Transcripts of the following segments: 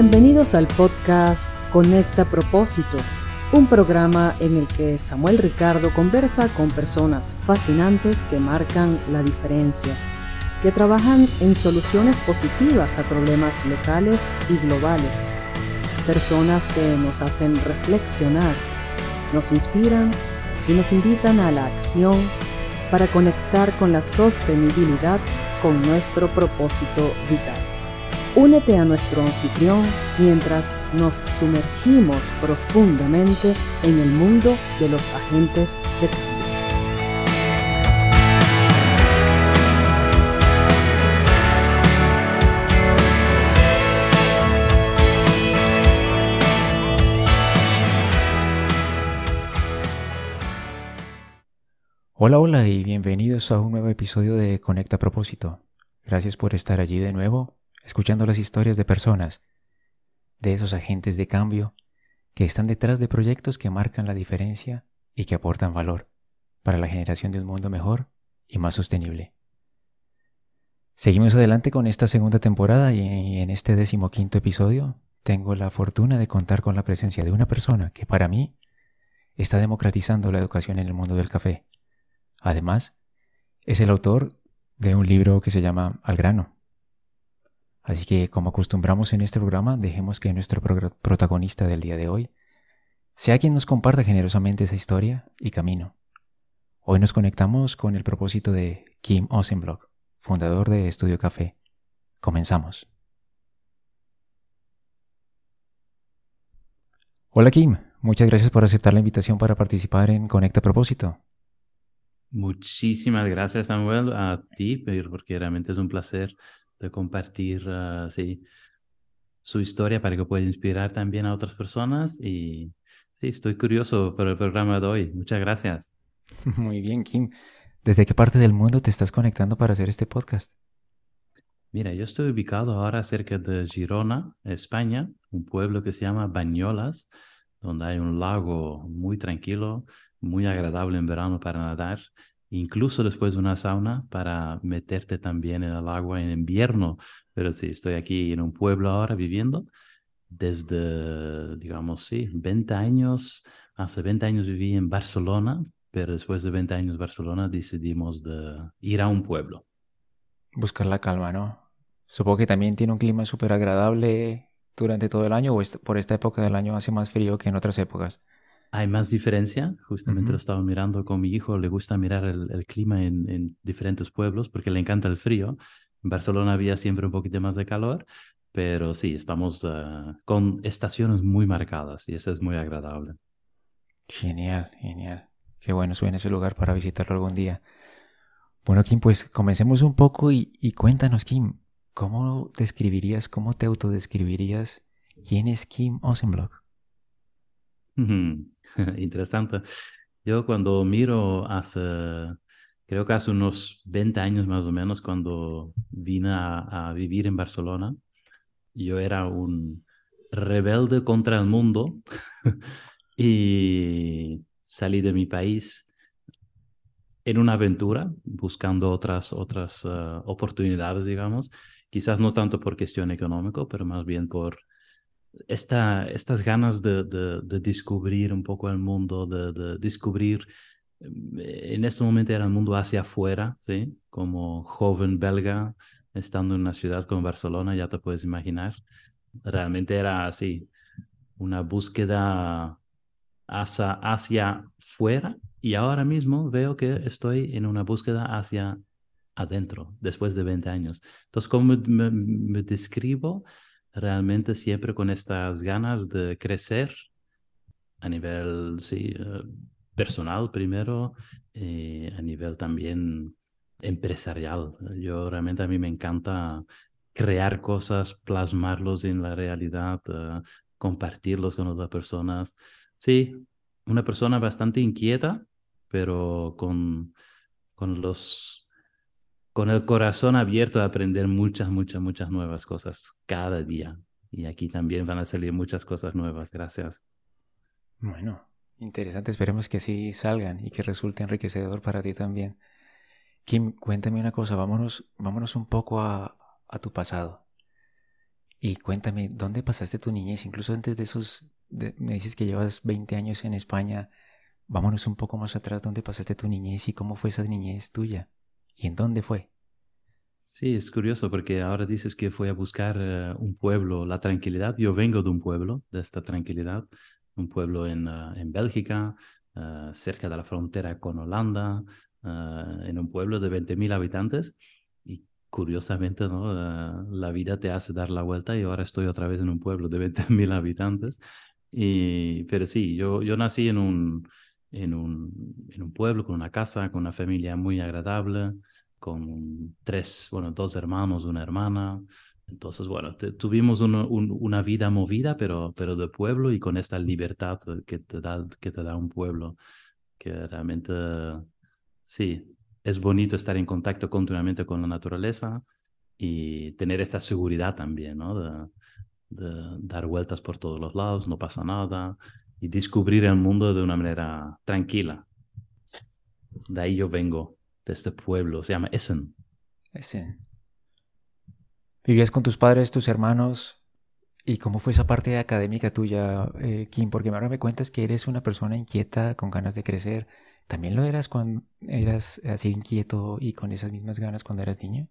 Bienvenidos al podcast Conecta Propósito, un programa en el que Samuel Ricardo conversa con personas fascinantes que marcan la diferencia, que trabajan en soluciones positivas a problemas locales y globales, personas que nos hacen reflexionar, nos inspiran y nos invitan a la acción para conectar con la sostenibilidad con nuestro propósito vital. Únete a nuestro anfitrión mientras nos sumergimos profundamente en el mundo de los agentes de cambio. Hola, hola y bienvenidos a un nuevo episodio de Conecta Propósito. Gracias por estar allí de nuevo escuchando las historias de personas, de esos agentes de cambio que están detrás de proyectos que marcan la diferencia y que aportan valor para la generación de un mundo mejor y más sostenible. Seguimos adelante con esta segunda temporada y en este decimoquinto episodio tengo la fortuna de contar con la presencia de una persona que para mí está democratizando la educación en el mundo del café. Además, es el autor de un libro que se llama Al grano, Así que, como acostumbramos en este programa, dejemos que nuestro protagonista del día de hoy sea quien nos comparta generosamente esa historia y camino. Hoy nos conectamos con el propósito de Kim Osenblock, fundador de Estudio Café. Comenzamos. Hola Kim, muchas gracias por aceptar la invitación para participar en Conecta Propósito. Muchísimas gracias Samuel a ti, porque realmente es un placer de compartir uh, sí, su historia para que pueda inspirar también a otras personas. Y sí, estoy curioso por el programa de hoy. Muchas gracias. Muy bien, Kim. ¿Desde qué parte del mundo te estás conectando para hacer este podcast? Mira, yo estoy ubicado ahora cerca de Girona, España, un pueblo que se llama Bañolas, donde hay un lago muy tranquilo, muy agradable en verano para nadar incluso después de una sauna para meterte también en el agua en invierno. Pero sí, estoy aquí en un pueblo ahora viviendo desde, digamos, sí, 20 años. Hace 20 años viví en Barcelona, pero después de 20 años en Barcelona decidimos de ir a un pueblo. Buscar la calma, ¿no? Supongo que también tiene un clima súper agradable durante todo el año o por esta época del año hace más frío que en otras épocas. Hay más diferencia, justamente lo estaba mirando con mi hijo, le gusta mirar el, clima en, diferentes pueblos porque le encanta el frío. En Barcelona había siempre un poquito más de calor, pero sí, estamos ah, con estaciones muy marcadas y eso es muy agradable. Genial, genial. Qué bueno suena ese lugar para visitarlo algún día. Bueno, Kim, pues comencemos un poco y, y cuéntanos, Kim, ¿cómo describirías, cómo te autodescribirías quién es Kim Osenblock? Interesante. Yo cuando miro hace, creo que hace unos 20 años más o menos, cuando vine a, vivir en Barcelona, yo era un rebelde contra el mundo y salí de mi país en una aventura, buscando otras, otras eh, oportunidades, digamos. Quizás no tanto por cuestión económica, pero más bien por esta, estas ganas de, de, descubrir un poco el mundo, de, de, descubrir, eh, en este momento era el mundo hacia afuera, ¿sí? Como joven belga, estando en una ciudad como Barcelona, ya te puedes imaginar. Realmente era así, una búsqueda hacia, hacia fuera y ahora mismo veo que estoy en una búsqueda hacia adentro, después de 20 años. Entonces, ¿cómo me, me describo? Realmente siempre con estas ganas de crecer a nivel sí, eh, personal primero, y eh, a nivel también empresarial. Yo realmente a mí me encanta crear cosas, plasmarlos en la realidad, uh, compartirlos con otras personas. Sí, una persona bastante inquieta, pero con, con los con el corazón abierto a aprender muchas, muchas, muchas nuevas cosas cada día. Y aquí también van a salir muchas cosas nuevas. Gracias. Bueno, interesante. Esperemos que así salgan y que resulte enriquecedor para ti también. Kim, cuéntame una cosa. Vámonos, vámonos un poco a, tu pasado. Y cuéntame, ¿dónde pasaste tu niñez? Incluso antes de esos, me dices que llevas 20 años en España. Vámonos un poco más atrás, ¿dónde pasaste tu niñez y cómo fue esa niñez tuya? ¿Y en dónde fue? Sí, es curioso porque ahora dices que fue a buscar eh, un pueblo, la tranquilidad. Yo vengo de un pueblo, de esta tranquilidad, un pueblo en, uh, en Bélgica, uh, cerca de la frontera con Holanda, uh, en un pueblo de 20.000 habitantes. Y curiosamente, ¿no? la vida te hace dar la vuelta y ahora estoy otra vez en un pueblo de 20.000 habitantes. Y, pero sí, yo, yo nací en un, en, un, en un pueblo con una casa, con una familia muy agradable, con tres, bueno, dos hermanos, una hermana, entonces, bueno, tuvimos una vida movida, pero, pero de pueblo y con esta libertad que te, da, que te da un pueblo, que realmente, sí, es bonito estar en contacto continuamente con la naturaleza y tener esta seguridad también, ¿no? De, de dar vueltas por todos los lados, no pasa nada, y descubrir el mundo de una manera tranquila. De ahí yo vengo, de este pueblo, se llama Essen. Essen. ¿Vivías con tus padres, tus hermanos? ¿Y cómo fue esa parte académica tuya, eh, Kim? Porque ahora me cuentas que eres una persona inquieta, con ganas de crecer. ¿También lo eras cuando eras así inquieto y con esas mismas ganas cuando eras niño?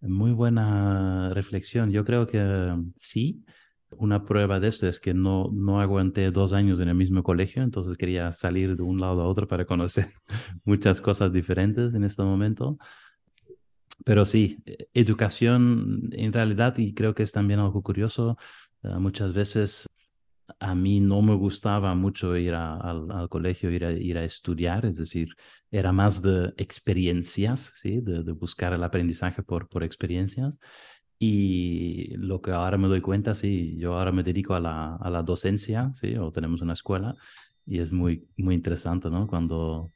Muy buena reflexión. Yo creo que sí. Una prueba de esto es que no, no aguanté dos años en el mismo colegio, entonces quería salir de un lado a otro para conocer muchas cosas diferentes en este momento. Pero sí, e, educación en realidad, y creo que es también algo curioso, eh, muchas veces a mí no me gustaba mucho ir al, colegio, ir a, ir a estudiar, es decir, era más de experiencias, ¿sí? de, buscar el aprendizaje por, por experiencias. Y lo que ahora me doy cuenta, sí, yo ahora me dedico a la, a la docencia, ¿sí? o tenemos una escuela, y es muy, muy interesante, ¿no? Cuando,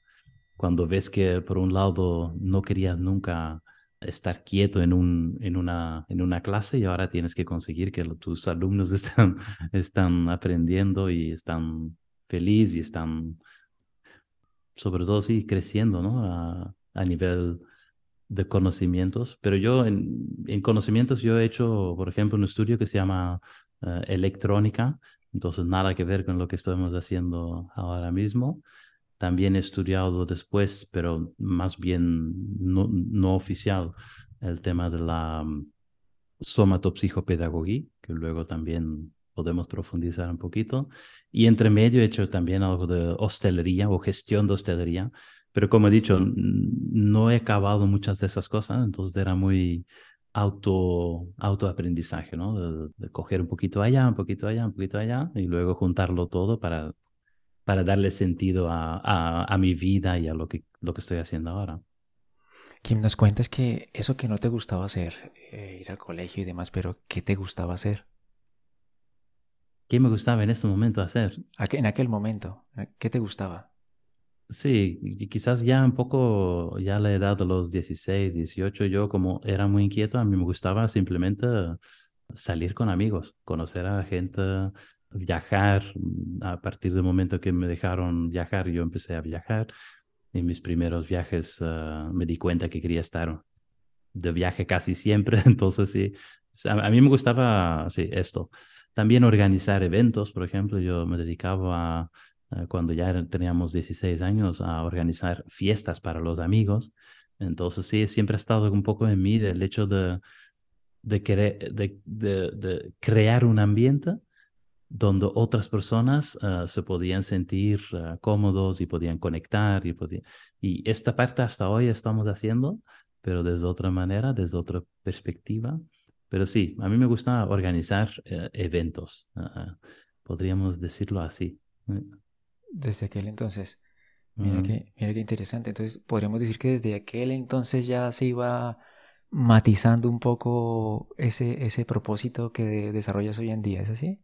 cuando ves que por un lado no querías nunca estar quieto en, un, en, una, en una clase y ahora tienes que conseguir que tus alumnos están, están aprendiendo y están felices y están, sobre todo, sí, creciendo, ¿no? A, a nivel de conocimientos. Pero yo en, en, conocimientos yo he hecho, por ejemplo, un estudio que se llama uh, electrónica, entonces nada que ver con lo que estamos haciendo ahora mismo. También he estudiado después, pero más bien no, no oficial, el tema de la um, somatopsicopedagogía, que luego también podemos profundizar un poquito. Y entre medio he hecho también algo de hostelería o gestión de hostelería, pero como he dicho, no he acabado muchas de esas cosas, entonces era muy auto autoaprendizaje, ¿no? De, de, coger un poquito allá, un poquito allá, un poquito allá y luego juntarlo todo para para darle sentido a, a, mi vida y a lo que, lo que estoy haciendo ahora. Kim, nos cuentas que eso que no te gustaba hacer, eh, ir al colegio y demás, pero ¿qué te gustaba hacer? ¿Qué me gustaba en ese momento hacer? En aquel momento, ¿qué te gustaba? Sí, quizás ya un poco, ya a la edad de los 16, 18, yo como era muy inquieto, a mí me gustaba simplemente salir con amigos, conocer a la gente, viajar. A partir del momento que me dejaron viajar, yo empecé a viajar. En mis primeros viajes ah, me di cuenta que quería estar de viaje casi siempre. Entonces, sí, a, mí me gustaba sí, esto. También organizar eventos, por ejemplo, yo me dedicaba cuando ya teníamos 16 años a organizar fiestas para los amigos. Entonces, sí, siempre ha estado un poco en mí el hecho de, de, querer, de, de, de crear un ambiente donde otras personas uh, se podían sentir uh, cómodos y podían conectar. Y, podían... y esta parte hasta hoy estamos haciendo, pero desde otra manera, desde otra perspectiva. Pero sí, a mí me gusta organizar uh, eventos, podríamos decirlo así. Desde aquel entonces. Mira, qué, mira qué interesante. Entonces, podríamos decir que desde aquel entonces ya se iba matizando un poco ese, ese propósito que desarrollas hoy en día, ¿es así?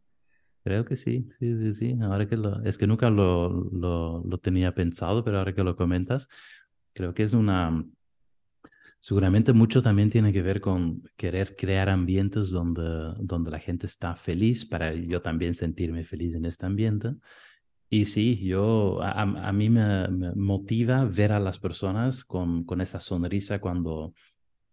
Creo que sí, sí, sí, sí. Ahora que lo, es que nunca lo, lo, lo, tenía pensado, pero ahora que lo comentas, creo que es una, seguramente mucho también tiene que ver con querer crear ambientes donde, donde la gente está feliz, para yo también sentirme feliz en este ambiente. Y sí, yo, a, a mí me, me, motiva ver a las personas con, con esa sonrisa cuando,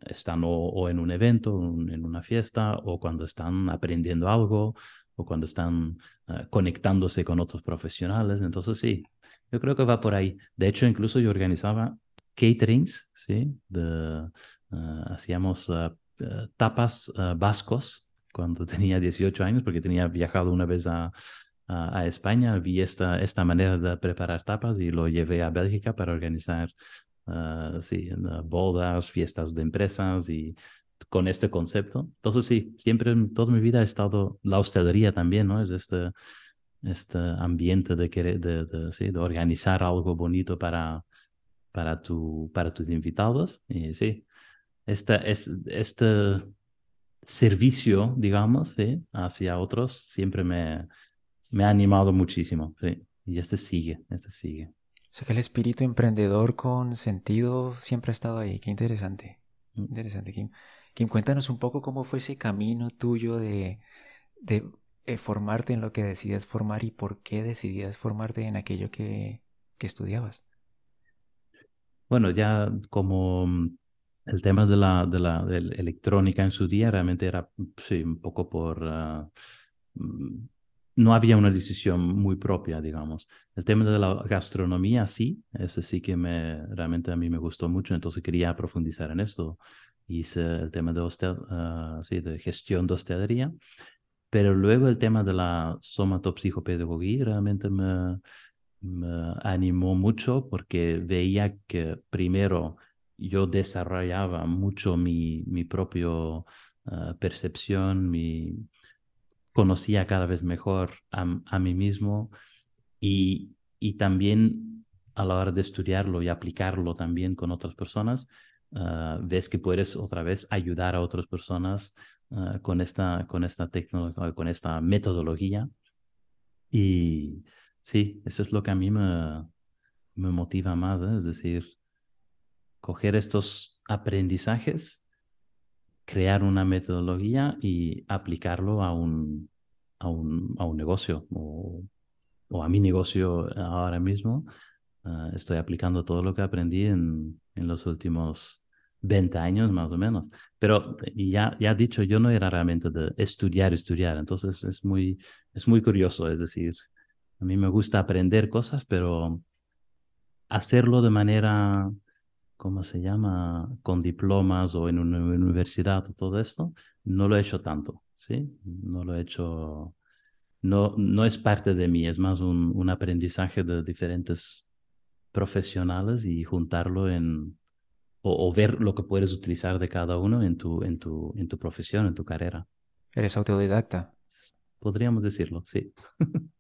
están o, en un evento, en una fiesta, o cuando están aprendiendo algo, o cuando están ah, conectándose con otros profesionales. Entonces, sí, yo creo que va por ahí. De hecho, incluso yo organizaba caterings, ¿sí? De, ah, hacíamos ah, tapas vascos cuando tenía 18 años, porque tenía viajado una vez a, a, España, vi esta, esta manera de preparar tapas y lo llevé a Bélgica para organizar uh, sí, bodas, fiestas de empresas y con este concepto. Entonces sí, siempre en toda mi vida ha estado la hostelería también, ¿no? Es este, este ambiente de, querer, de, de, sí, de organizar algo bonito para, para, tu, para tus invitados. Y sí, este, es, este servicio, digamos, ¿sí? hacia otros siempre me, me ha animado muchísimo, sí. Y este sigue, este sigue. O sea que el espíritu emprendedor con sentido siempre ha estado ahí. Qué interesante. Mm. Interesante, Kim. Kim, cuéntanos un poco cómo fue ese camino tuyo de, de eh, formarte en lo que decidías formar y por qué decidías formarte en aquello que, que estudiabas. Bueno, ya como mm, el tema de la, de la, electrónica en su día realmente era sí, un poco por... Mm, no había una decisión muy propia, digamos. El tema de la gastronomía, sí, ese sí que me, realmente a mí me gustó mucho, entonces quería profundizar en esto. Hice el tema de, hostel, uh, sí, de gestión de hostelería, pero luego el tema de la somatopsicopedagogía realmente me, animó mucho porque veía que primero yo desarrollaba mucho mi, mi propio uh, percepción, mi, conocía cada vez mejor a, mí mismo y, y, también a la hora de estudiarlo y aplicarlo también con otras personas, ah, ves que puedes otra vez ayudar a otras personas ah, con esta, con esta tecnología, con esta metodología. Y sí, eso es lo que a mí me, me motiva más, ¿eh? es decir, coger estos aprendizajes crear una metodología y aplicarlo a un, a un, a un negocio o, o, a mi negocio ahora mismo. Ah, estoy aplicando todo lo que aprendí en, en, los últimos 20 años más o menos. Pero ya, ya dicho, yo no era realmente de estudiar, estudiar. Entonces es muy, es muy curioso. Es decir, a mí me gusta aprender cosas, pero hacerlo de manera ¿cómo se llama? Con diplomas o en una universidad o todo esto, no lo he hecho tanto, ¿sí? No lo he hecho, no, no es parte de mí, es más un, un aprendizaje de diferentes profesionales y juntarlo en, o, ver lo que puedes utilizar de cada uno en tu, en tu, en tu profesión, en tu carrera. ¿Eres autodidacta? Podríamos decirlo, sí.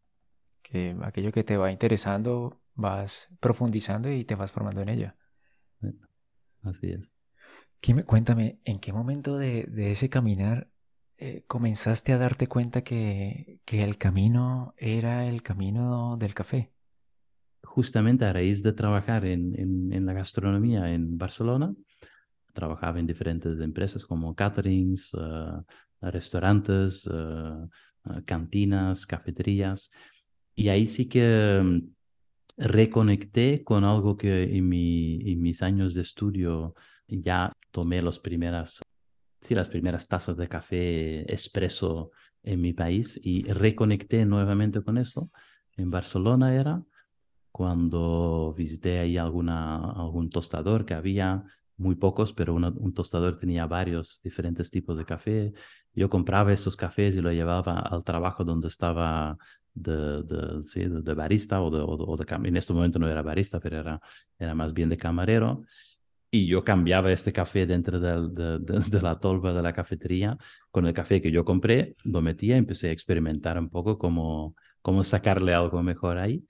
que aquello que te va interesando vas profundizando y te vas formando en ella. Así es. cuéntame, ¿en qué momento de, ese caminar eh, comenzaste a darte cuenta que, que, el camino era el camino del café? Justamente a raíz de trabajar en, en, la gastronomía en Barcelona, trabajaba en diferentes empresas como caterings, eh, restaurantes, eh, cantinas, cafeterías, y ahí sí que mm, reconecté con algo que en, mi, en mis años de estudio ya tomé las primeras, sí, las primeras tazas de café expreso en mi país y reconecté nuevamente con eso. En Barcelona era cuando visité ahí alguna, algún tostador que había, muy pocos, pero un tostador tenía varios diferentes tipos de café. Yo compraba esos cafés y lo llevaba al trabajo donde estaba de, de, sí, de, barista o de, o, de, en este momento no era barista, pero era, era más bien de camarero. Y yo cambiaba este café dentro de, de, la tolva de la cafetería con el café que yo compré, lo metía, empecé a experimentar un poco cómo, cómo sacarle algo mejor ahí.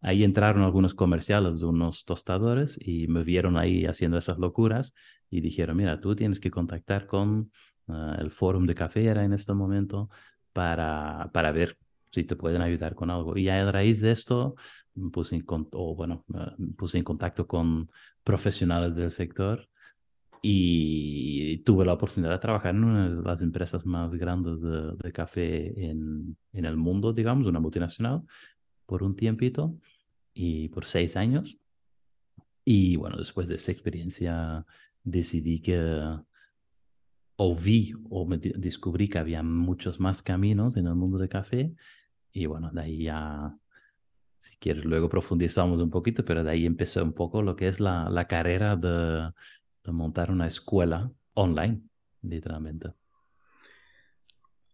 Ahí entraron algunos comerciales de unos tostadores y me vieron ahí haciendo esas locuras y dijeron, mira, tú tienes que contactar con ah, el Fórum de Café, era en este momento, para, para ver si te pueden ayudar con algo. Y a raíz de esto, puse en, o bueno, puse en contacto con profesionales del sector y tuve la oportunidad de trabajar en una de las empresas más grandes de, de café en, en, el mundo, digamos, una multinacional, por un tiempito y por seis años. Y bueno, después de esa experiencia decidí que o vi o me descubrí que había muchos más caminos en el mundo del café y bueno, de ahí ya, si quieres, luego profundizamos un poquito, pero de ahí empecé un poco lo que es la, la carrera de, de montar una escuela online, literalmente.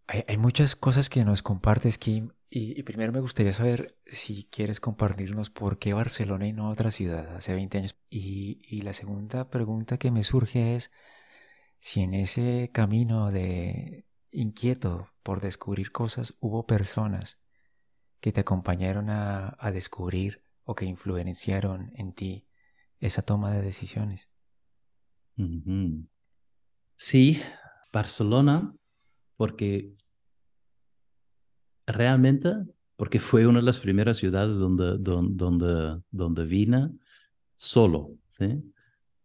Hay, hay, muchas cosas que nos compartes, Kim, y, y, primero me gustaría saber si quieres compartirnos por qué Barcelona y no otra ciudad hace 20 años. Y, y la segunda pregunta que me surge es si en ese camino de inquieto por descubrir cosas hubo personas que te acompañaron a, a descubrir o que influenciaron en ti esa toma de decisiones. Sí, Barcelona, porque realmente, porque fue una de las primeras ciudades donde, donde, donde, donde vine solo, ¿sí?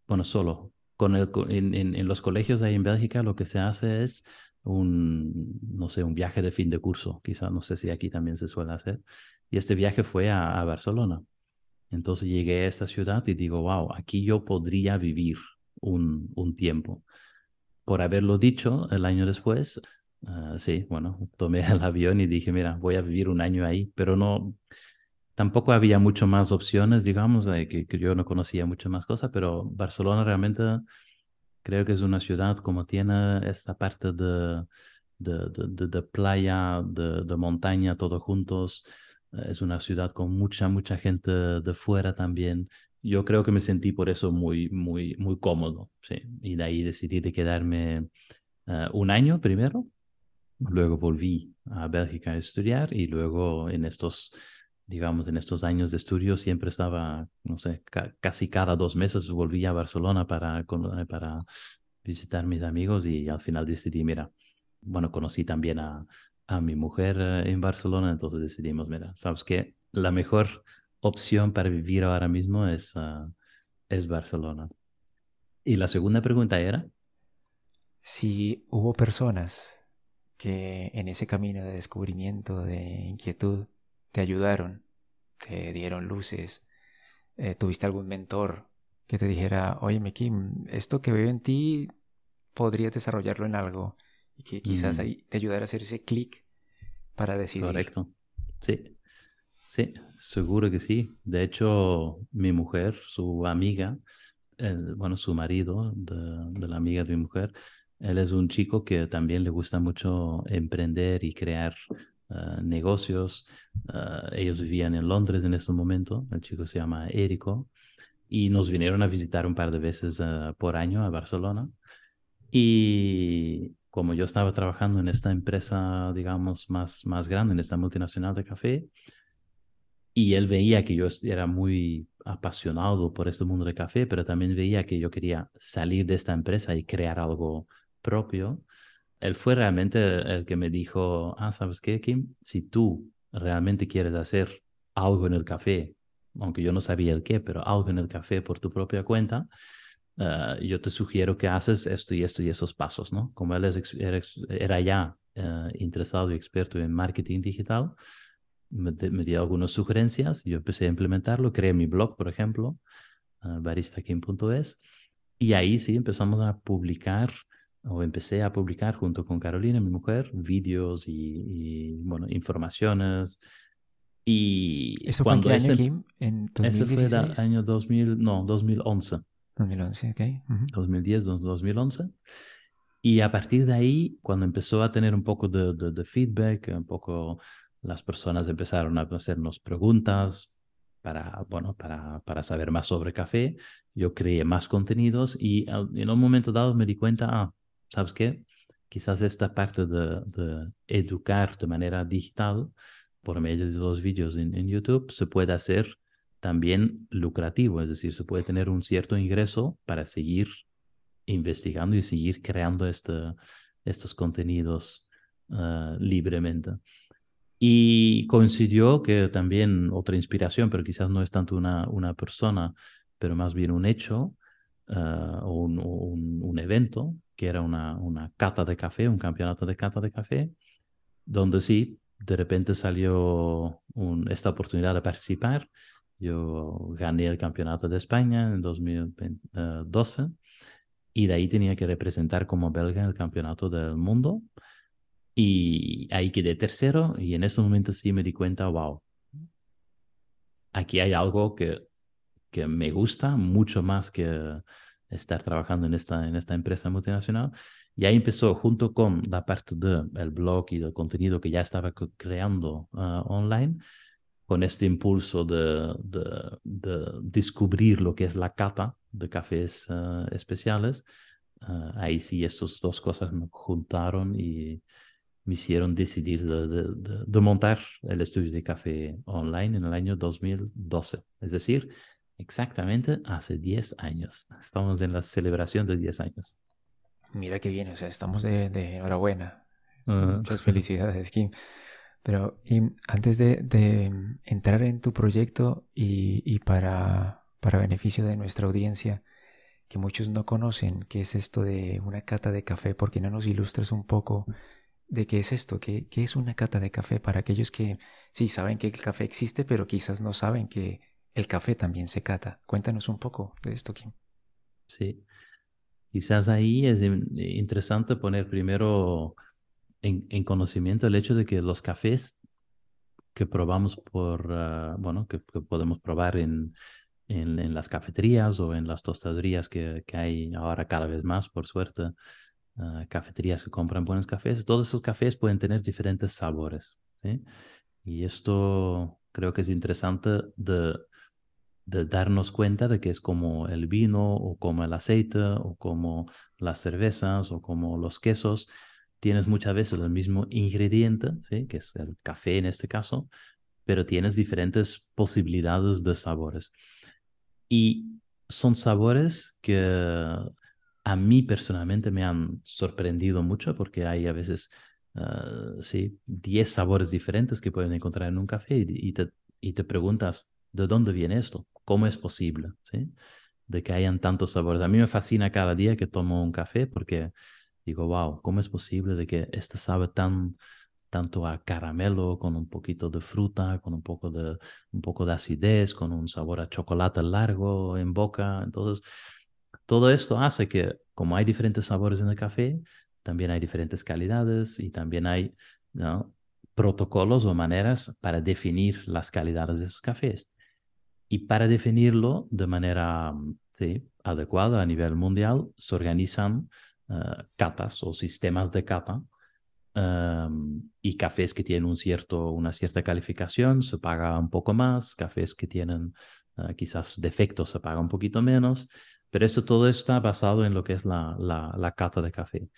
Bueno, solo. Con el, en, en, en, los colegios ahí en Bélgica lo que se hace es un, no sé, un viaje de fin de curso, quizá, no sé si aquí también se suele hacer. Y este viaje fue a, a Barcelona. Entonces llegué a esta ciudad y digo, wow, aquí yo podría vivir un, un tiempo. Por haberlo dicho el año después, uh, sí, bueno, tomé el avión y dije, mira, voy a vivir un año ahí, pero no, tampoco había mucho más opciones, digamos, de que, que yo no conocía mucho más cosas, pero Barcelona realmente creo que es una ciudad como tiene esta parte de, de, de, de playa, de, montaña, todos juntos. Es una ciudad con mucha, mucha gente de fuera también. Yo creo que me sentí por eso muy, muy, muy cómodo, sí. Y de ahí decidí de quedarme uh, un año primero. Luego volví a Bélgica a estudiar y luego en estos digamos, en estos años de estudio siempre estaba, no sé, ca casi cada dos meses volvía a Barcelona para, para visitar mis amigos y al final decidí, mira, bueno, conocí también a, a mi mujer en Barcelona, entonces decidimos, mira, ¿sabes qué? La mejor opción para vivir ahora mismo es, uh, es Barcelona. Y la segunda pregunta era... Si hubo personas que en ese camino de descubrimiento, de inquietud, te ayudaron, te dieron luces, eh, tuviste algún mentor que te dijera, oye, Kim, esto que veo en ti podrías desarrollarlo en algo y que quizás mm. ahí te ayudara a hacer ese clic para decidir. Correcto. Sí. Sí, seguro que sí. De hecho, mi mujer, su amiga, el, bueno, su marido de, de, la amiga de mi mujer, él es un chico que también le gusta mucho emprender y crear Uh, negocios. Uh, ellos vivían en Londres en ese momento, el chico se llama Érico, y nos vinieron a visitar un par de veces uh, por año a Barcelona. Y como yo estaba trabajando en esta empresa, digamos, más, más grande, en esta multinacional de café, y él veía que yo era muy apasionado por este mundo de café, pero también veía que yo quería salir de esta empresa y crear algo propio él fue realmente el que me dijo, ah, ¿sabes qué, Kim? Si tú realmente quieres hacer algo en el café, aunque yo no sabía el qué, pero algo en el café por tu propia cuenta, uh, yo te sugiero que haces esto y esto y esos pasos, ¿no? Como él era, ya uh, interesado y experto en marketing digital, me, me, dio algunas sugerencias, yo empecé a implementarlo, creé mi blog, por ejemplo, uh, baristakim.es, y ahí sí empezamos a publicar o empecé a publicar junto con Carolina, mi mujer, vídeos y, y, bueno, informaciones. Y ¿Eso fue en qué año, Kim? ¿En 2016? Ese fue el año 2000, no, 2011. 2011, ok. Uh -huh. 2010, 2011. Y a partir de ahí, cuando empezó a tener un poco de, de, de feedback, un poco las personas empezaron a hacernos preguntas, para, bueno, para, para saber más sobre café. Yo creé más contenidos y en un momento dado me di cuenta, ah, ¿sabes qué? Quizás esta parte de, de educar de manera digital por medio de los vídeos en, en, YouTube se puede hacer también lucrativo, es decir, se puede tener un cierto ingreso para seguir investigando y seguir creando este, estos contenidos uh, libremente. Y coincidió que también otra inspiración, pero quizás no es tanto una, una persona, pero más bien un hecho uh, o un, un, un, evento, que era una, una cata de café, un campeonato de cata de café, donde sí, de repente salió un, esta oportunidad de participar. Yo gané el campeonato de España en 2012 y de ahí tenía que representar como belga el campeonato del mundo. Y ahí quedé tercero y en ese momento sí me di cuenta, wow, aquí hay algo que, que me gusta mucho más que estar trabajando en esta, en esta empresa multinacional. Y ahí empezó, junto con la parte del blog y del contenido que ya estaba creando ah, online, con este impulso de, de, descubrir lo que es la cata de cafés ah, especiales. Ah, ahí sí, estas dos cosas me juntaron y me hicieron decidir de, de, montar el estudio de café online en el año 2012. Es decir, exactamente hace 10 años. Estamos en la celebración de 10 años. Mira qué bien, o sea, estamos de, enhorabuena. Muchas felicidades, Kim. Pero y antes de, entrar en tu proyecto y, para, para beneficio de nuestra audiencia, que muchos no conocen qué es esto de una cata de café, ¿por qué no nos ilustras un poco de qué es esto? ¿Qué, qué es una cata de café para aquellos que sí saben que el café existe, pero quizás no saben que el café también se cata. Cuéntanos un poco de esto, Kim. Sí. Quizás ahí es interesante poner primero en, conocimiento el hecho de que los cafés que probamos por, ah, bueno, que, podemos probar en, en, las cafeterías o en las tostaderías que, que hay ahora cada vez más, por suerte, ah, cafeterías que compran buenos cafés, todos esos cafés pueden tener diferentes sabores. Y esto creo que es interesante de de darnos cuenta de que es como el vino o como el aceite o como las cervezas o como los quesos. Tienes muchas veces el mismo ingrediente, ¿sí? que es el café en este caso, pero tienes diferentes posibilidades de sabores. Y son sabores que a mí personalmente me han sorprendido mucho porque hay a veces, ah, sí, 10 sabores diferentes que pueden encontrar en un café y, te, y te preguntas, ¿de dónde viene esto? ¿Cómo es posible? ¿sí? De que hayan tantos sabores. A mí me fascina cada día que tomo un café porque digo, wow, ¿cómo es posible de que este sabe tan, tanto a caramelo, con un poquito de fruta, con un poco de, un poco de acidez, con un sabor a chocolate largo en boca? Entonces, todo esto hace que, como hay diferentes sabores en el café, también hay diferentes calidades y también hay protocolos o maneras para definir las calidades de esos cafés. Y para definirlo de manera ¿sí? adecuada a nivel mundial, se organizan uh, catas o sistemas de cata um, y cafés que tienen un cierto, una cierta calificación se paga un poco más, cafés que tienen uh, quizás defectos se paga un poquito menos, pero esto todo está basado en lo que es la, la, la cata de café.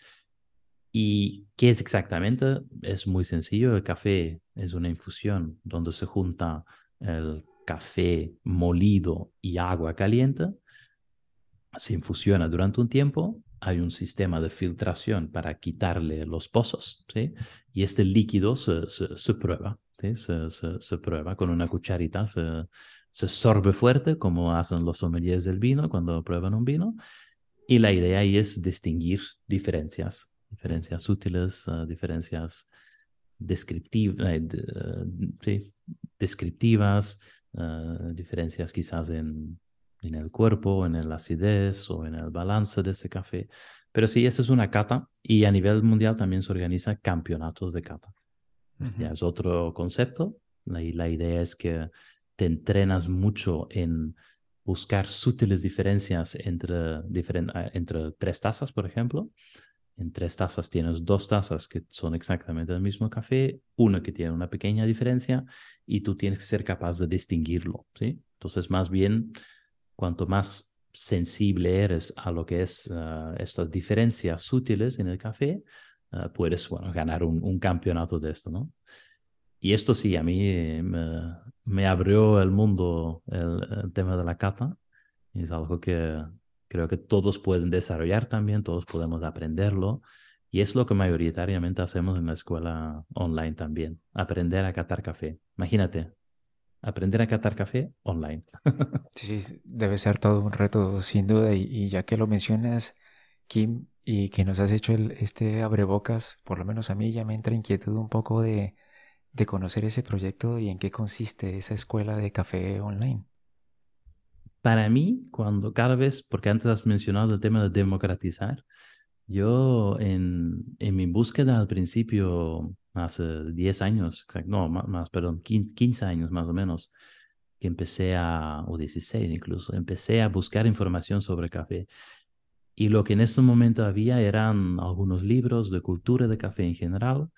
¿Y qué es exactamente? Es muy sencillo. El café es una infusión donde se junta el café molido y agua caliente, se infusiona durante un tiempo, hay un sistema de filtración para quitarle los pozos, ¿sí? y este líquido se, se, prueba, se, se, prueba con una cucharita, se, sorbe fuerte, como hacen los sommeliers del vino cuando prueban un vino, y la idea ahí es distinguir diferencias, diferencias útiles, uh, diferencias descriptivas, uh, eh, sí, descriptivas, eh, diferencias quizás en, en el cuerpo, en la acidez o en el balance de ese café. Pero sí, esa es una cata y a nivel mundial también se organiza campeonatos de cata. ya es otro concepto y la idea es que te entrenas mucho en buscar sutiles diferencias entre, eh, entre tres tazas, por ejemplo, en tres tazas tienes dos tazas que son exactamente el mismo café, una que tiene una pequeña diferencia y tú tienes que ser capaz de distinguirlo, ¿sí? Entonces, más bien, cuanto más sensible eres a lo que es ah, estas diferencias sutiles en el café, ah, puedes bueno, ganar un, campeonato de esto, ¿no? Y esto sí, a mí me, abrió el mundo el, tema de la cata. Es algo que, creo que todos pueden desarrollar también, todos podemos aprenderlo. Y es lo que mayoritariamente hacemos en la escuela online también, aprender a catar café. Imagínate, aprender a catar café online. sí, debe ser todo un reto, sin duda. Y, ya que lo mencionas, Kim, y que nos has hecho el, este abrebocas, por lo menos a mí ya me entra inquietud un poco de, de conocer ese proyecto y en qué consiste esa escuela de café online. Para mí, cuando cada vez, porque antes has mencionado el tema de democratizar, yo en, en mi búsqueda al principio, hace 10 años, no, más, perdón, 15, años más o menos, que empecé a, o 16 incluso, empecé a buscar información sobre café. Y lo que en ese momento había eran algunos libros de cultura de café en general,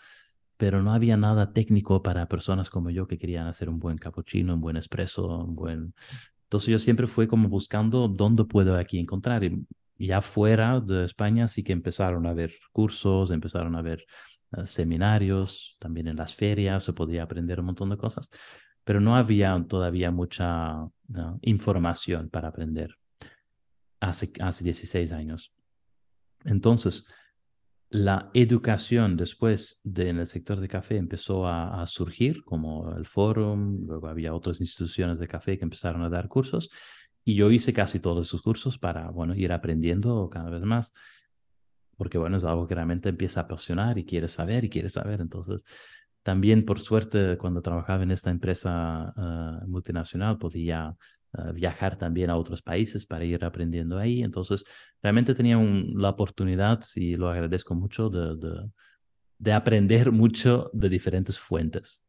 pero no había nada técnico para personas como yo que querían hacer un buen cappuccino, un buen espresso, un buen... Entonces yo siempre fui como buscando dónde puedo aquí encontrar. Y ya fuera de España sí que empezaron a haber cursos, empezaron a haber eh, seminarios, también en las ferias se podía aprender un montón de cosas, pero no había todavía mucha información para aprender hace, hace 16 años. Entonces, la educación después de, en el sector de café empezó a, surgir, como el Fórum, luego había otras instituciones de café que empezaron a dar cursos, y yo hice casi todos esos cursos para, bueno, ir aprendiendo cada vez más, porque, bueno, es algo que realmente empieza a apasionar y quieres saber y quieres saber. Entonces, también, por suerte, cuando trabajaba en esta empresa uh, multinacional, podía uh, viajar también a otros países para ir aprendiendo ahí. Entonces, realmente tenía la oportunidad, y lo agradezco mucho, de, de, de, aprender mucho de diferentes fuentes.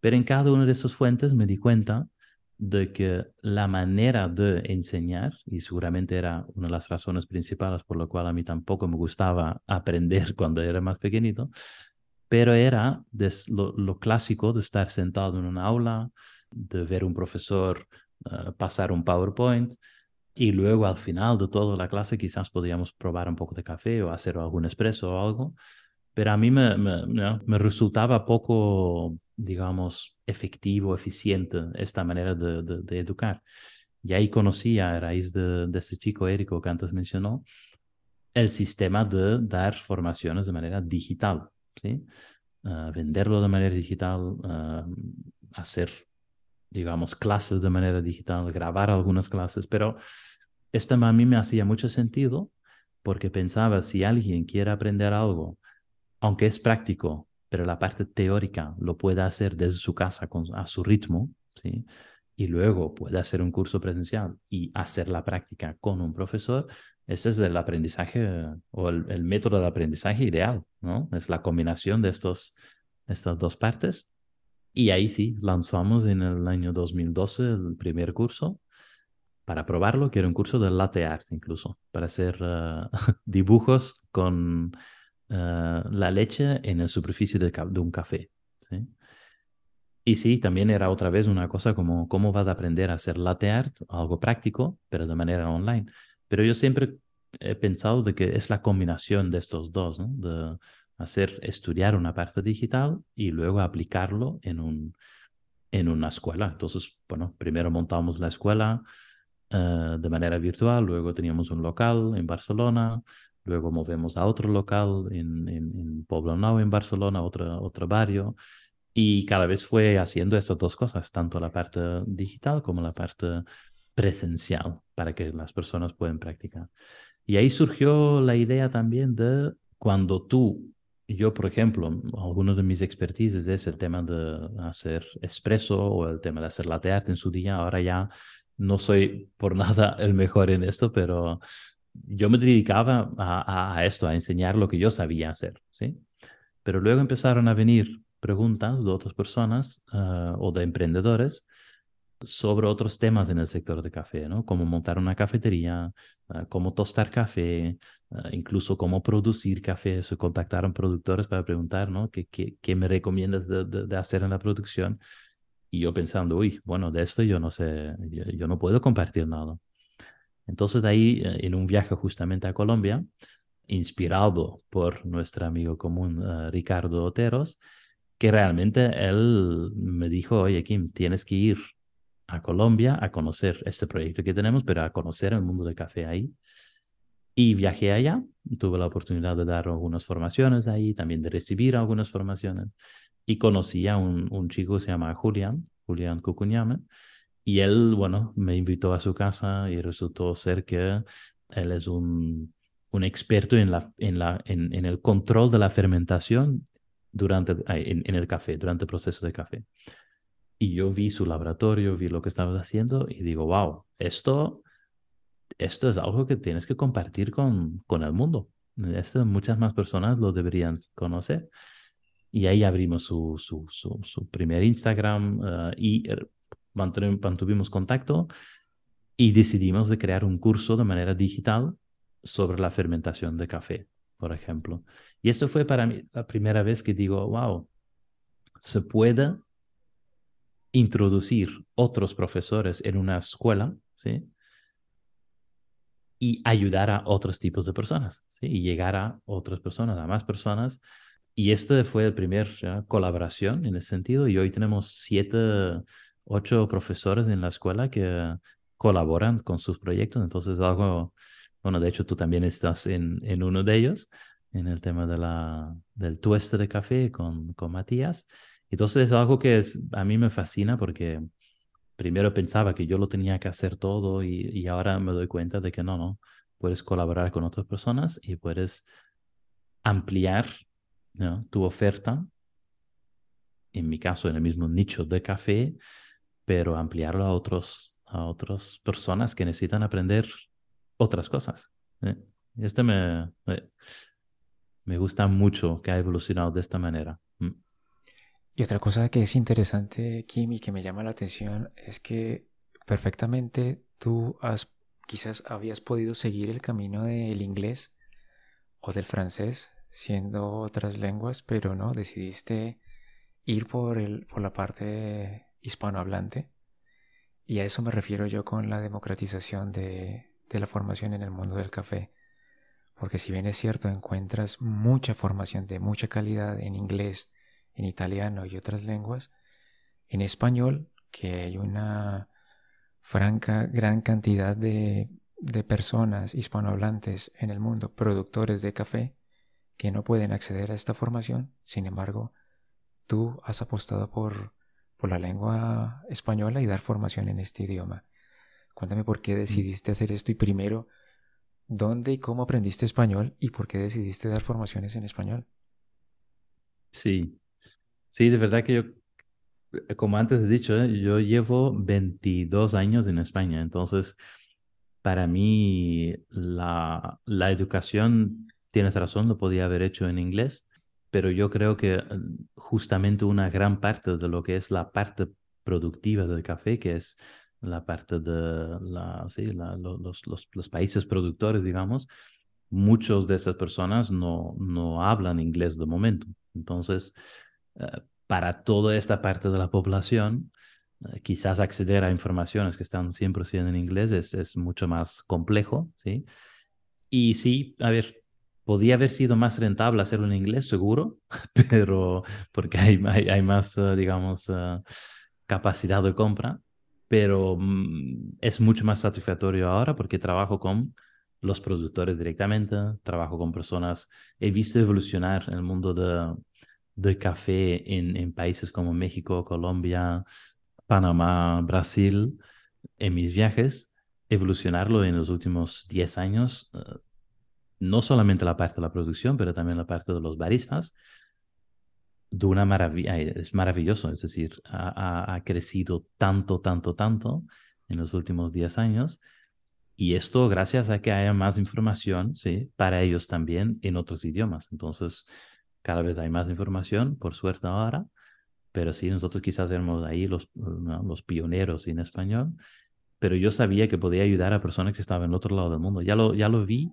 Pero en cada una de esas fuentes me di cuenta de que la manera de enseñar, y seguramente era una de las razones principales por la cual a mí tampoco me gustaba aprender cuando era más pequeñito, pero era lo, clásico de estar sentado en una aula, de ver un profesor eh, pasar un PowerPoint y luego al final de toda la clase quizás podíamos probar un poco de café o hacer algún expreso o algo, pero a mí me, resultaba poco, digamos, efectivo, eficiente esta manera de, de, educar. Y ahí conocí a raíz de, de este chico Érico que antes mencionó, el sistema de dar formaciones de manera digital. Venderlo de manera digital, hacer, digamos, clases de manera digital, grabar algunas clases, pero esto a mí me hacía mucho sentido porque pensaba, si alguien quiere aprender algo, aunque es práctico, pero la parte teórica lo puede hacer desde su casa con, a su ritmo, y luego puede hacer un curso presencial y hacer la práctica con un profesor, ese es el aprendizaje o el, método de aprendizaje ideal, ¿no? Es la combinación de estos, estas dos partes. Y ahí sí, lanzamos en el año 2012 el primer curso para probarlo, que era un curso de latte art incluso, para hacer eh, dibujos con eh, la leche en la superficie de, de un café. ¿sí? Y sí, también era otra vez una cosa como cómo vas a aprender a hacer latte art, algo práctico, pero de manera online. Pero yo siempre he pensado de que es la combinación de estos dos, ¿no? De hacer, estudiar una parte digital y luego aplicarlo en, un, en una escuela. Entonces, bueno, primero montamos la escuela eh, de manera virtual, luego teníamos un local en Barcelona, luego movemos a otro local en, en, en Poblenou, en Barcelona, otro, otro barrio. Y cada vez fue haciendo estas dos cosas, tanto la parte digital como la parte presencial para que las personas puedan practicar. Y ahí surgió la idea también de cuando tú, yo por ejemplo, alguno de mis expertises es el tema de hacer espresso o el tema de hacer latte art en su día. Ahora ya no soy por nada el mejor en esto, pero yo me dedicaba a, esto, a enseñar lo que yo sabía hacer, ¿sí? Pero luego empezaron a venir preguntas de otras personas ah, o de emprendedores sobre otros temas en el sector de café, ¿no? Cómo montar una cafetería, ah, cómo tostar café, ah, incluso cómo producir café. Se contactaron productores para preguntar, ¿no? ¿Qué, qué, qué me recomiendas de, de, hacer en la producción? Y yo pensando, uy, bueno, de esto yo no sé, yo, no puedo compartir nada. Entonces de ahí, eh, en un viaje justamente a Colombia, inspirado por nuestro amigo común ah, Ricardo Oteros, que realmente él me dijo, oye, Kim, tienes que ir a Colombia a conocer este proyecto que tenemos, pero a conocer el mundo del café ahí. Y viajé allá, tuve la oportunidad de dar algunas formaciones ahí, también de recibir algunas formaciones. Y conocí a un, chico que se llama Julián, Julián Cucuñame, y él, bueno, me invitó a su casa y resultó ser que él es un, un experto en, la, en, la, en, el control de la fermentación durante, en el café, durante el proceso de café. Y yo vi su laboratorio, vi lo que estabas haciendo y digo, wow, esto, esto es algo que tienes que compartir con, con el mundo. Esto muchas más personas lo deberían conocer. Y ahí abrimos su, su, su, primer Instagram eh, y er, mantuvimos contacto y decidimos de crear un curso de manera digital sobre la fermentación de café, por ejemplo. Y esto fue para mí la primera vez que digo, wow, se puede introducir otros profesores en una escuela, ¿sí? Y ayudar a otros tipos de personas, ¿sí? Y llegar a otras personas, a más personas. Y este fue el primer colaboración en ese sentido. Y hoy tenemos siete, ocho profesores en la escuela que colaboran con sus proyectos. Entonces, algo, bueno, de hecho tú también estás en, en uno de ellos, en el tema de la, del tueste de café con, con Matías. Entonces es algo que a mí me fascina porque primero pensaba que yo lo tenía que hacer todo y, y ahora me doy cuenta de que no, no, puedes colaborar con otras personas y puedes ampliar tu oferta, en mi caso en el mismo nicho de café, pero ampliarlo a, otros, a otras personas que necesitan aprender otras cosas. ¿eh? Este me, me, gusta mucho que ha evolucionado de esta manera. Y otra cosa que es interesante, Kim, y que me llama la atención es que perfectamente tú has, quizás habías podido seguir el camino del inglés o del francés, siendo otras lenguas, pero no, decidiste ir por, el, por la parte hispanohablante. Y a eso me refiero yo con la democratización de, de la formación en el mundo del café. Porque si bien es cierto, encuentras mucha formación de mucha calidad en inglés, en italiano y otras lenguas, en español, que hay una franca gran cantidad de, de personas hispanohablantes en el mundo, productores de café, que no pueden acceder a esta formación, sin embargo, tú has apostado por, por la lengua española y dar formación en este idioma. Cuéntame por qué mm. decidiste hacer esto y primero, ¿dónde y cómo aprendiste español y por qué decidiste dar formaciones en español? Sí, Sí, de verdad que yo, eh, como antes he dicho, ¿eh? yo llevo 22 años en España, entonces para mí la, la educación, tienes razón, lo podía haber hecho en inglés, pero yo creo que eh, justamente una gran parte de lo que es la parte productiva del café, que es la parte de la, sí, los, los, los, países productores, digamos, muchos de esas personas no, no hablan inglés de momento. Entonces, eh, para toda esta parte de la población, eh, quizás acceder a informaciones que están 100% en inglés es, es mucho más complejo, ¿sí? Y sí, a ver, podía haber sido más rentable hacerlo en inglés, seguro, pero porque hay, hay, más, eh, digamos, capacidad de compra, pero mm, es mucho más satisfactorio ahora porque trabajo con los productores directamente, trabajo con personas, he visto evolucionar el mundo de de café en, en países como México, Colombia, Panamá, Brasil, en mis viajes, evolucionarlo en los últimos 10 años, eh, no solamente la parte de la producción, pero también la parte de los baristas, de una maravilla, eh, es maravilloso, es decir, ha, ha, crecido tanto, tanto, tanto en los últimos 10 años. Y esto gracias a que haya más información, ¿sí? Para ellos también en otros idiomas. Entonces, cada vez hay más información, por suerte ahora, pero sí, nosotros quizás éramos ahí los, los pioneros en español, pero yo sabía que podía ayudar a personas que estaban en otro lado del mundo. Ya lo, ya lo vi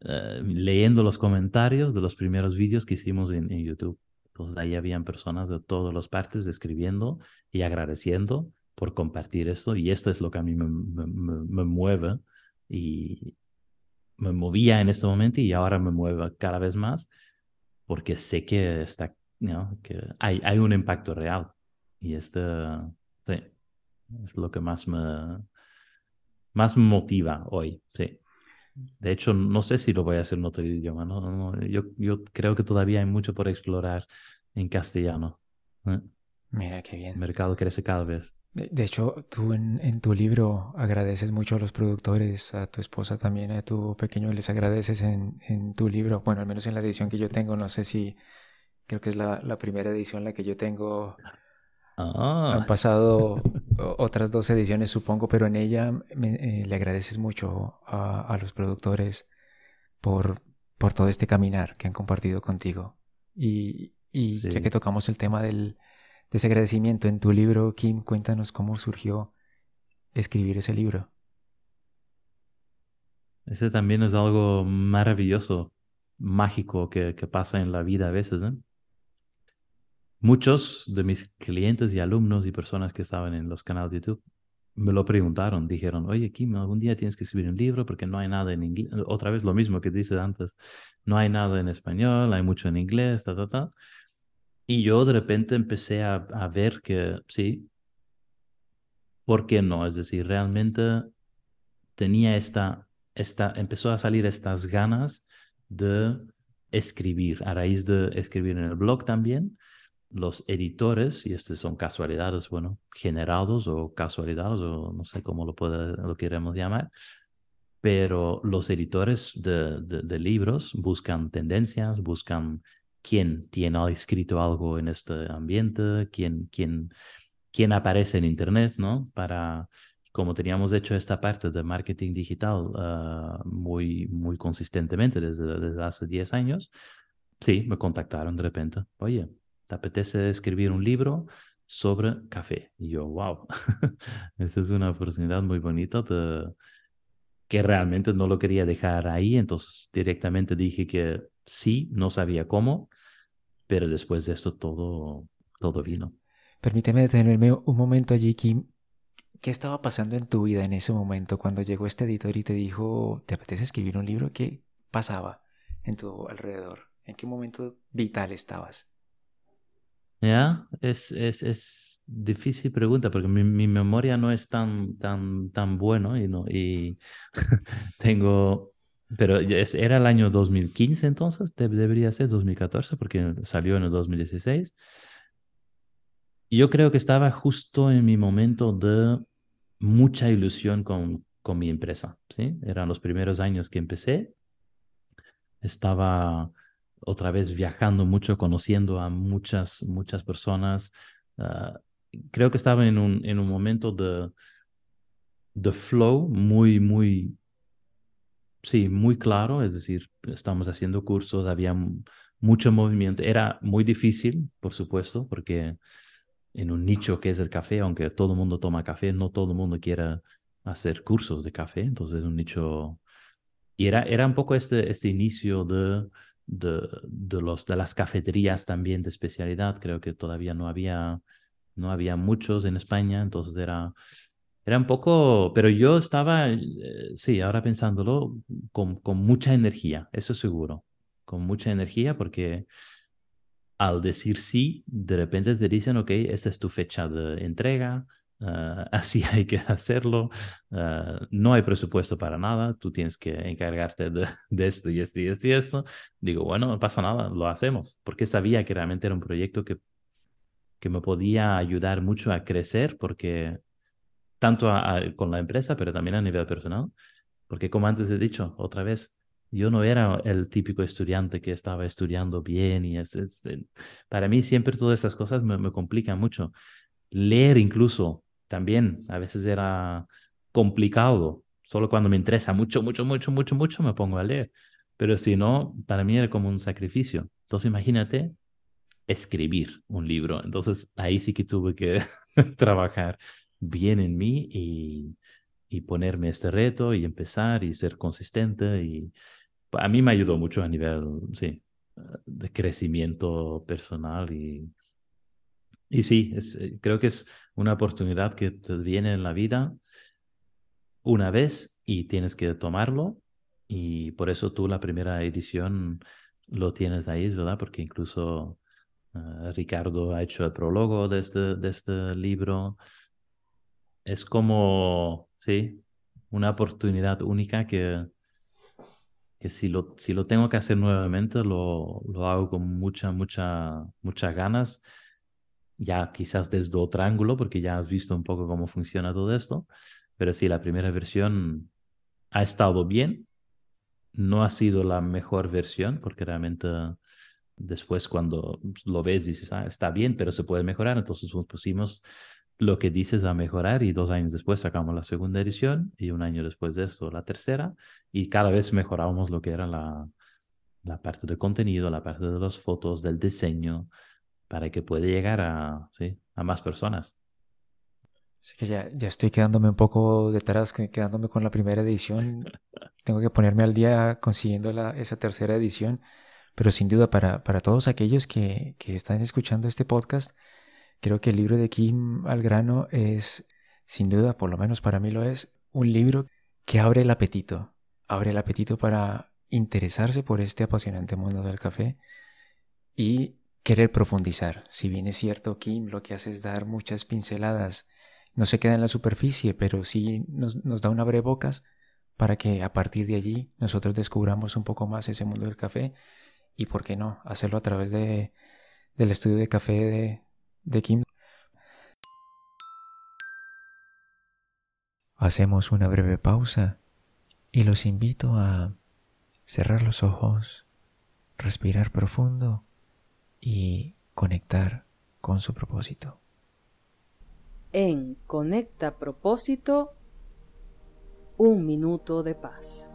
eh, leyendo los comentarios de los primeros vídeos que hicimos en, en YouTube. Entonces ahí habían personas de todas las partes escribiendo y agradeciendo por compartir esto. Y esto es lo que a mí me, me, me mueve y me movía en este momento y ahora me mueve cada vez más porque sé que, está, que hay, hay un impacto real. Y este sí, es lo que más me, más me motiva hoy. Sí. De hecho, no sé si lo voy a hacer en otro idioma. ¿no? yo, yo creo que todavía hay mucho por explorar en castellano. ¿eh? Mira qué bien. El mercado crece cada vez. De, hecho, tú en, en, tu libro agradeces mucho a los productores, a tu esposa también, a tu pequeño, les agradeces en, en tu libro, bueno, al menos en la edición que yo tengo, no sé si, creo que es la, la primera edición la que yo tengo, Han Ah, pasado o- otras dos ediciones, supongo, pero en ella me- eh, le agradeces mucho a, a los productores por, por todo este caminar que han compartido contigo. Y, y ya que tocamos el tema del, de ese agradecimiento en tu libro, Kim, cuéntanos cómo surgió escribir ese libro. ese también es algo maravilloso, mágico que, que pasa en la vida a veces, ¿eh? Muchos de mis clientes y alumnos y personas que estaban en los canales de YouTube me lo preguntaron, dijeron, oye, Kim, algún día tienes que escribir un libro porque no hay nada en inglés. Otra vez lo mismo que dices antes, no hay nada en español, hay mucho en inglés, ta, ta, ta. Y yo de repente empecé a, a ver que sí, ¿por qué no? Es decir, realmente tenía esta, esta, empezó a salir estas ganas de escribir, a raíz de escribir en el blog también, los editores, y estas son casualidades, bueno, generados o casualidades, o no sé cómo lo, puede, lo queremos llamar, pero los editores de, de, de libros buscan tendencias, buscan quién tiene escrito algo en este ambiente, quién, quién, quién aparece en Internet, ¿no? Para, como teníamos hecho esta parte de marketing digital uh, muy, muy consistentemente desde, desde hace 10 años, sí, me contactaron de repente, oye, ¿te apetece escribir un libro sobre café? Y yo, wow, esta es una oportunidad muy bonita de que realmente no lo quería dejar ahí, entonces directamente dije que sí, no sabía cómo, pero después de esto todo, todo vino. Permíteme detenerme un momento allí, Kim. ¿Qué estaba pasando en tu vida en ese momento cuando llegó este editor y te dijo, ¿te apetece escribir un libro? ¿Qué pasaba en tu alrededor? ¿En qué momento vital estabas? Ya, es, es, es difícil pregunta porque mi, mi, memoria no es tan, tan, tan bueno y, no, y tengo, pero era el año 2015 entonces, de, debería ser 2014 porque salió en el 2016. Y yo creo que estaba justo en mi momento de mucha ilusión con, con mi empresa, ¿sí? Eran los primeros años que empecé. Estaba otra vez viajando mucho, conociendo a muchas, muchas personas. Uh, creo que estaba en un, en un momento de, de flow muy, muy, sí, muy claro. Es decir, estamos haciendo cursos, había mucho movimiento. Era muy difícil, por supuesto, porque en un nicho que es el café, aunque todo el mundo toma café, no todo el mundo quiere hacer cursos de café. Entonces, es un nicho... Y era, era un poco este, este inicio de de, de, los, de las cafeterías también de especialidad. Creo que todavía no había, no había muchos en España, entonces era, era un poco, pero yo estaba, eh, sí, ahora pensándolo, con, con mucha energía, eso seguro, con mucha energía porque al decir sí, de repente te dicen, ok, esta es tu fecha de entrega, Uh, así hay que hacerlo, uh, no hay presupuesto para nada, tú tienes que encargarte de, de, esto y esto y esto y esto. Digo, bueno, no pasa nada, lo hacemos, porque sabía que realmente era un proyecto que, que me podía ayudar mucho a crecer, porque tanto a, a, con la empresa, pero también a nivel personal, porque como antes he dicho, otra vez, yo no era el típico estudiante que estaba estudiando bien y es, es, para mí siempre todas esas cosas me, me complican mucho. Leer incluso también a veces era complicado. Solo cuando me interesa mucho, mucho, mucho, mucho, mucho me pongo a leer. Pero si no, para mí era como un sacrificio. Entonces imagínate escribir un libro. Entonces ahí sí que tuve que trabajar bien en mí y, y, ponerme este reto y empezar y ser consistente. Y a mí me ayudó mucho a nivel, sí, de crecimiento personal y, y sí, eh, creo que es una oportunidad que te viene en la vida una vez y tienes que tomarlo. Y por eso tú la primera edición lo tienes ahí, ¿verdad? Porque incluso uh, Ricardo ha hecho el prólogo de este, de este libro. Es como, sí, una oportunidad única que, que si, lo, si lo tengo que hacer nuevamente, lo, lo hago con mucha, mucha, muchas ganas. Ya quizás desde otro ángulo, porque ya has visto un poco cómo funciona todo esto, pero sí, la primera versión ha estado bien, no ha sido la mejor versión, porque realmente después cuando lo ves dices, ah, está bien, pero se puede mejorar. Entonces pusimos lo que dices a mejorar y dos años después sacamos la segunda edición y un año después de esto la tercera y cada vez mejorábamos lo que era la, la parte de contenido, la parte de las fotos, del diseño, para que pueda llegar a, ¿sí? a más personas. Así que ya, ya estoy quedándome un poco detrás, quedándome con la primera edición. Tengo que ponerme al día consiguiendo la, esa tercera edición. Pero sin duda, para, para todos aquellos que, que están escuchando este podcast, creo que el libro de Kim al grano es, sin duda, por lo menos para mí lo es, un libro que abre el apetito. Abre el apetito para interesarse por este apasionante mundo del café y querer profundizar. Si bien es cierto, Kim lo que hace es dar muchas pinceladas, no se queda en la superficie, pero sí nos, nos da un abrebocas para que a partir de allí nosotros descubramos un poco más ese mundo del café y, ¿por qué no?, hacerlo a través de, del estudio de café de, de Kim. Hacemos una breve pausa y los invito a cerrar los ojos, respirar profundo y conectar con su propósito. En Conecta Propósito, un minuto de paz.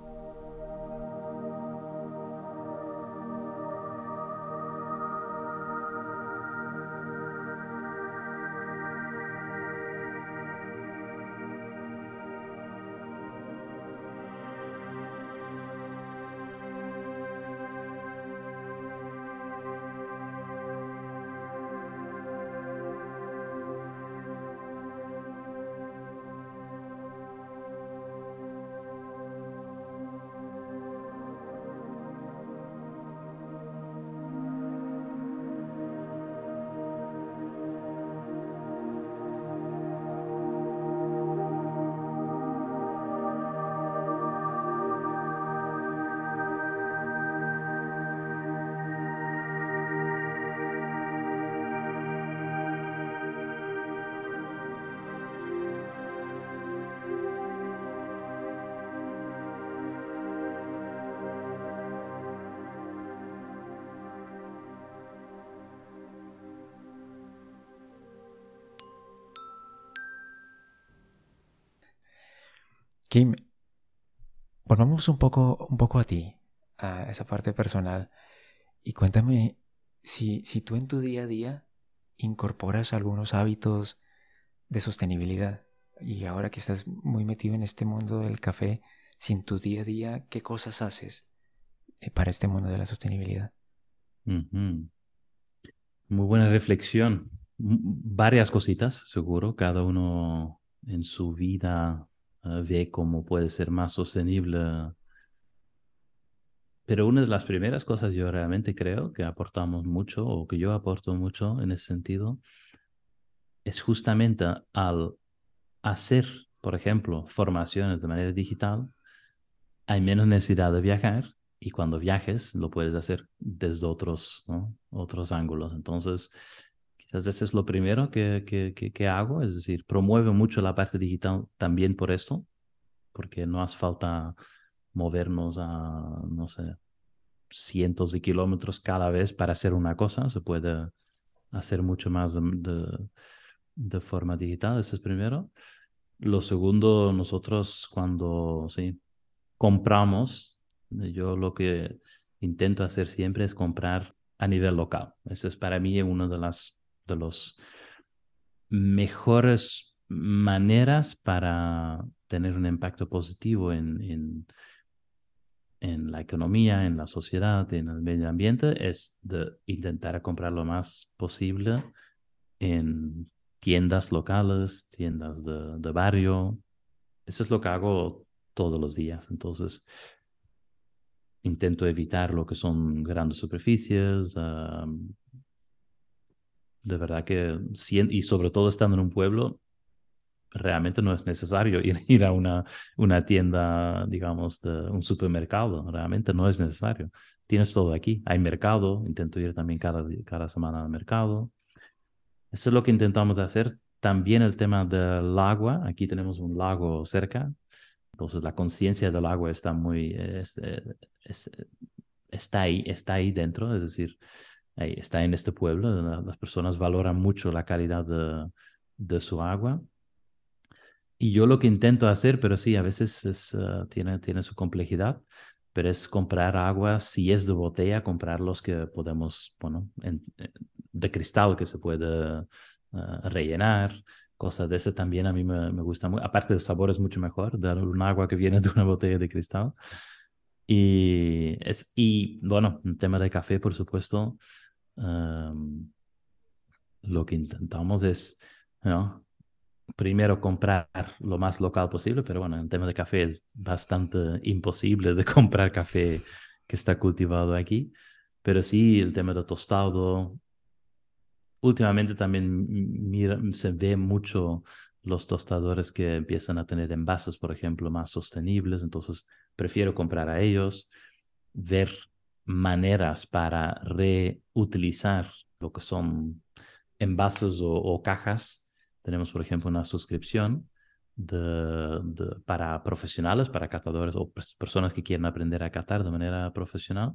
Volvamos un poco, un poco a ti, a esa parte personal, y cuéntame si, si tú en tu día a día incorporas algunos hábitos de sostenibilidad. Y ahora que estás muy metido en este mundo del café, si en tu día a día, ¿qué cosas haces eh, para este mundo de la sostenibilidad? Muy buena reflexión. Varias cositas, seguro, cada uno en su vida ve cómo puede ser más sostenible. Pero una de las primeras cosas yo realmente creo que aportamos mucho o que yo aporto mucho en ese sentido es justamente al hacer, por ejemplo, formaciones de manera digital, hay menos necesidad de viajar y cuando viajes lo puedes hacer desde otros, otros ángulos. Entonces, Quizás es lo primero que, que, que, hago, es decir, promuevo mucho la parte digital también por esto, porque no hace falta movernos a, no sé, cientos de kilómetros cada vez para hacer una cosa, se puede hacer mucho más de, forma digital, eso es primero. Lo segundo, nosotros cuando sí, compramos, yo lo que intento hacer siempre es comprar a nivel local. Eso es para mí una de las de las mejores maneras para tener un impacto positivo en, en, la economía, en la sociedad, en el medio ambiente, es de intentar comprar lo más posible en tiendas locales, tiendas de, de barrio. Eso es lo que hago todos los días. Entonces, intento evitar lo que son grandes superficies, de verdad que, y sobre todo estando en un pueblo, realmente no es necesario ir, ir a una, una tienda, digamos, de un supermercado. Realmente no es necesario. Tienes todo aquí. Hay mercado. Intento ir también cada, cada semana al mercado. Eso es lo que intentamos hacer. También el tema del agua. Aquí tenemos un lago cerca. Entonces la conciencia del agua está muy... está ahí, está ahí dentro. Es decir, está en este pueblo, las personas valoran mucho la calidad de, su agua. Y yo lo que intento hacer, pero sí, a veces es, eh, tiene, tiene su complejidad, pero es comprar agua, si es de botella, comprar los que podemos, bueno, de cristal que se puede eh, rellenar, cosas de ese también a mí me, gusta mucho. Aparte el sabor es mucho mejor, dar un agua que viene de una botella de cristal. Y, es, y bueno, en tema de café, por supuesto, em, lo que intentamos es, ¿no? primero comprar lo más local posible, pero bueno, en tema de café es bastante imposible de comprar café que está cultivado aquí. Pero sí, el tema de tostado, últimamente también se ve mucho los tostadores que empiezan a tener envases, por ejemplo, más sostenibles, entonces prefiero comprar a ellos, ver maneras para reutilizar lo que son envases o, cajas. Tenemos, por ejemplo, una suscripción de, para profesionales, para catadores o personas que quieren aprender a catar de manera profesional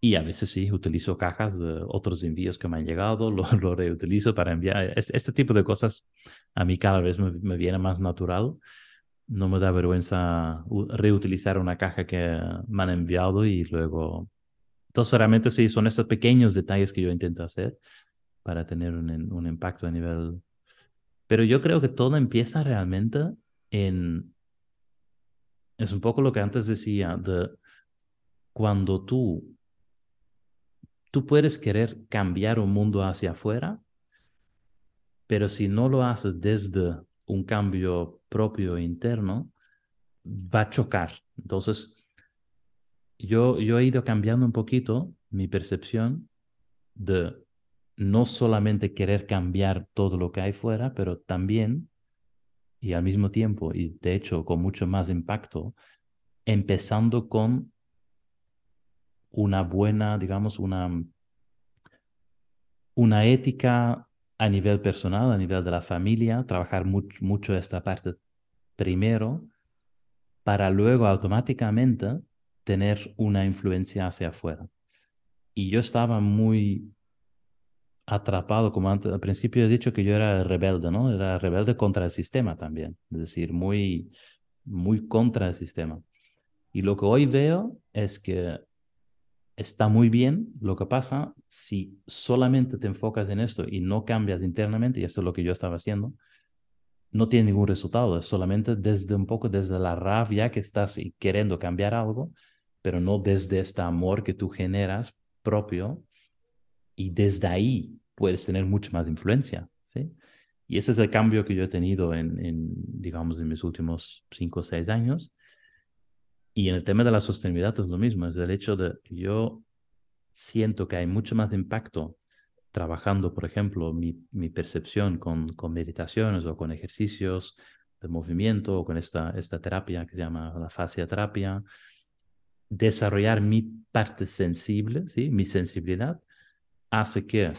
y a veces sí, utilizo cajas de otros envíos que me han llegado, lo, lo reutilizo para enviar. este tipo de cosas a mí cada vez me, me, viene más natural. No me da vergüenza reutilizar una caja que me han enviado y luego... Entonces, realmente sí, son estos pequeños detalles que yo intento hacer para tener un, impacto a nivel... Pero yo creo que todo empieza realmente en... Es un poco lo que antes decía, de cuando tú Tú puedes querer cambiar un mundo hacia afuera, pero si no lo haces desde un cambio propio interno, va a chocar. Entonces, yo, yo he ido cambiando un poquito mi percepción de no solamente querer cambiar todo lo que hay fuera, pero también, y al mismo tiempo, y de hecho con mucho más impacto, empezando con una buena, digamos, una, una ética a nivel personal, a nivel de la familia, trabajar mucho, mucho esta parte primero, para luego automáticamente tener una influencia hacia afuera. Y yo estaba muy atrapado, como antes, al principio he dicho que yo era rebelde, ¿no? Era rebelde contra el sistema también, es decir, muy, muy contra el sistema. Y lo que hoy veo es que está muy bien. Lo que pasa, si solamente te enfocas en esto y no cambias internamente, y esto es lo que yo estaba haciendo, no tiene ningún resultado. Es solamente desde un poco, desde la rabia que estás queriendo cambiar algo, pero no desde este amor que tú generas propio. Y desde ahí puedes tener mucha más influencia, ¿sí? Y ese es el cambio que yo he tenido en, en digamos, en mis últimos cinco o seis años y en el tema de la sostenibilidad es lo mismo, es el hecho de yo siento que hay mucho más impacto trabajando, por ejemplo, mi, mi percepción con, con, meditaciones o con ejercicios de movimiento o con esta, esta terapia que se llama la fascia terapia, desarrollar mi parte sensible, ¿sí? mi sensibilidad, hace que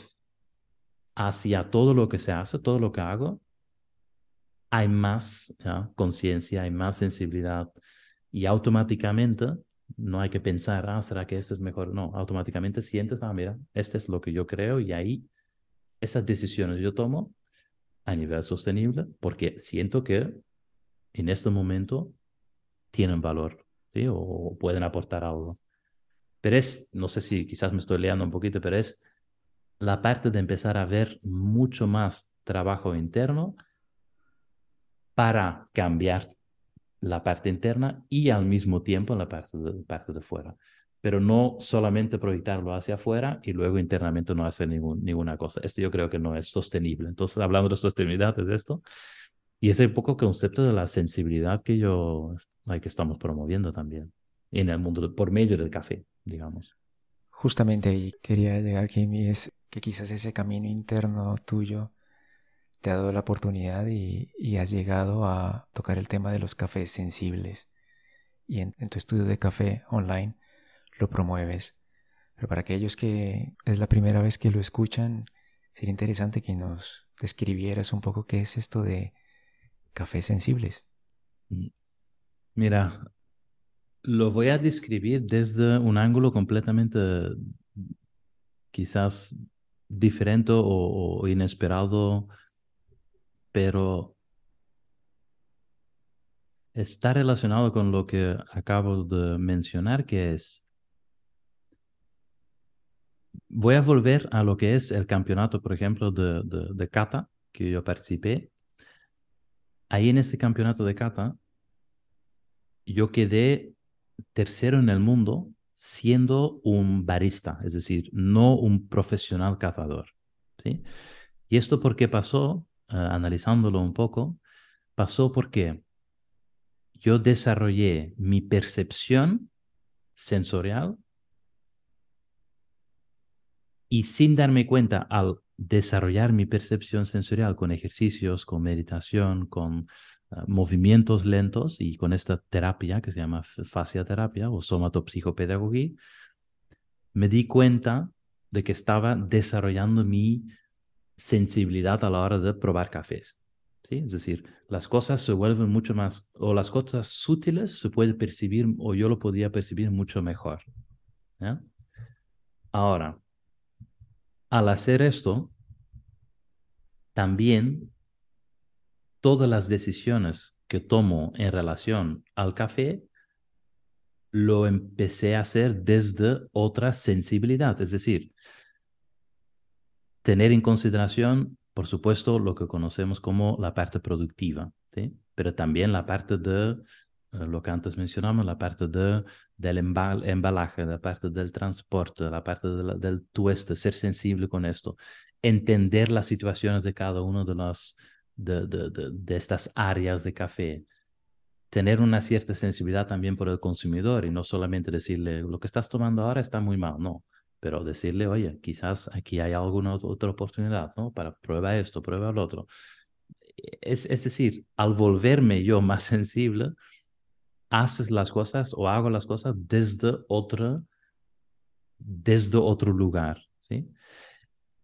hacia todo lo que se hace, todo lo que hago, hay más conciencia, hay más sensibilidad, y automáticamente no hay que pensar, ah, ¿será que esto es mejor? No, automáticamente sientes, ah, mira, este es lo que yo creo y ahí esas decisiones yo tomo a nivel sostenible porque siento que en este momento tienen valor ¿sí? o pueden aportar algo. Pero es, no sé si quizás me estoy leando un poquito, pero es la parte de empezar a ver mucho más trabajo interno para cambiar la parte interna y al mismo tiempo la parte de, parte de fuera. Pero no solamente proyectarlo hacia afuera y luego internamente no hacer ningún, ninguna cosa. Esto yo creo que no es sostenible. Entonces, hablando de sostenibilidad, es esto. Y ese poco concepto de la sensibilidad que yo, que estamos promoviendo también en el mundo, por medio del café, digamos. Justamente ahí quería llegar, Kimi, es que quizás ese camino interno tuyo te ha dado la oportunidad y, has llegado a tocar el tema de los cafés sensibles. Y en, tu estudio de café online lo promueves. Pero para aquellos que es la primera vez que lo escuchan, sería interesante que nos describieras un poco qué es esto de cafés sensibles. Mira, lo voy a describir desde un ángulo completamente quizás diferente o, inesperado, pero está relacionado con lo que acabo de mencionar, que es, voy a volver a lo que es el campeonato, por ejemplo, de, de, kata, que yo participé. Ahí en este campeonato de kata, yo quedé tercero en el mundo siendo un barista, es decir, no un profesional cazador. ¿sí? ¿Y esto por qué pasó? Eh, analizándolo un poco, pasó porque yo desarrollé mi percepción sensorial y sin darme cuenta al desarrollar mi percepción sensorial con ejercicios, con meditación, con ah, movimientos lentos y con esta terapia que se llama fasciaterapia o somatopsicopedagogía, me di cuenta de que estaba desarrollando mi sensibilidad a la hora de probar cafés. ¿sí? Es decir, las cosas se vuelven mucho más, o las cosas sutiles se puede percibir, o yo lo podía percibir mucho mejor. Ahora, al hacer esto, también todas las decisiones que tomo en relación al café lo empecé a hacer desde otra sensibilidad, es decir, tener en consideración, por supuesto, lo que conocemos como la parte productiva, ¿sí? pero también la parte de eh, lo que antes mencionamos, la parte de, del embalaje, la parte del transporte, la parte del tueste, ser sensible con esto, entender las situaciones de cada uno de, las, de, de, de, estas áreas de café, tener una cierta sensibilidad también por el consumidor y no solamente decirle, lo que estás tomando ahora está muy mal, no, pero decirle, oye, quizás aquí hay alguna otra oportunidad, ¿no? Para prueba esto, prueba lo otro. Es, es decir, al volverme yo más sensible, haces las cosas o hago las cosas desde otro, desde otro lugar, ¿sí?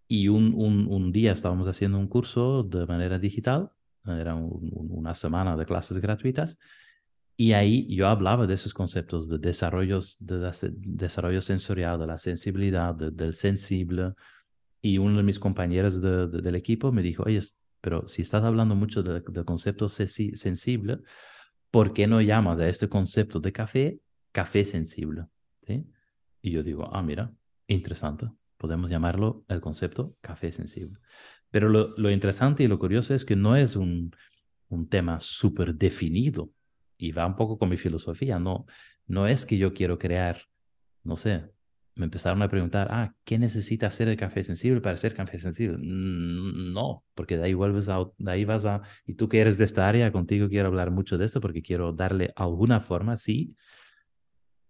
Y un, un, un día estábamos haciendo un curso de manera digital, era una semana de clases gratuitas, y ahí yo hablaba de esos conceptos de desarrollo, de desarrollo sensorial, de la sensibilidad, del sensible, y uno de mis compañeros del equipo me dijo, oye, pero si estás hablando mucho del concepto sensible, ¿por qué no llamas a este concepto de café café sensible? ¿Sí? Y yo digo, ah, mira, interesante, podemos llamarlo el concepto café sensible. Pero lo, interesante y lo curioso es que no es un, un tema súper definido y va un poco con mi filosofía, no, no es que yo quiero crear, no sé, me empezaron a preguntar, ah, ¿qué necesita hacer el café sensible para ser café sensible? Mm, no, porque de ahí vuelves a, de ahí vas a, y tú que eres de esta área, contigo quiero hablar mucho de esto porque quiero darle alguna forma, sí,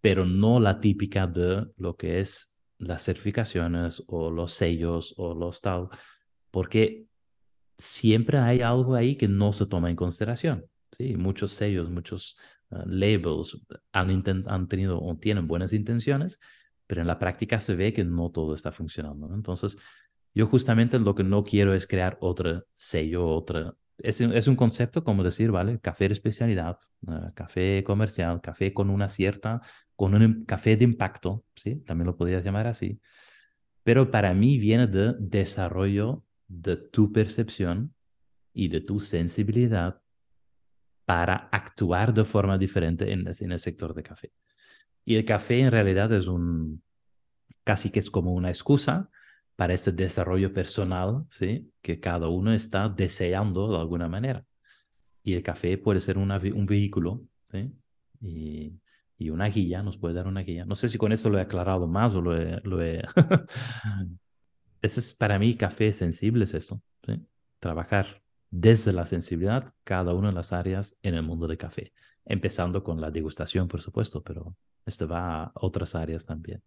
pero no la típica de lo que es las certificaciones o los sellos o los tal, porque siempre hay algo ahí que no se toma en consideración. Sí, muchos sellos, muchos ah, labels han, han tenido o tienen buenas intenciones, pero en la práctica se ve que no todo está funcionando. Entonces, yo justamente lo que no quiero es crear otro sello, otra... Es, es un concepto como decir, ¿vale? Café de especialidad, eh, café comercial, café con una cierta, con un café de impacto, ¿sí? También lo podrías llamar así. Pero para mí viene de desarrollo de tu percepción y de tu sensibilidad para actuar de forma diferente en, el sector de café. Y el café en realidad es un, casi que es como una excusa para este desarrollo personal, ¿sí? Que cada uno está deseando de alguna manera. Y el café puede ser un vehículo, ¿sí? Y, una guía, nos puede dar una guía. No sé si con esto lo he aclarado más o lo he... Lo he... Es para mí café sensible, es esto, ¿sí? Trabajar desde la sensibilidad cada una de las áreas en el mundo del café, empezando con la degustación, por supuesto, pero esto va a otras áreas también.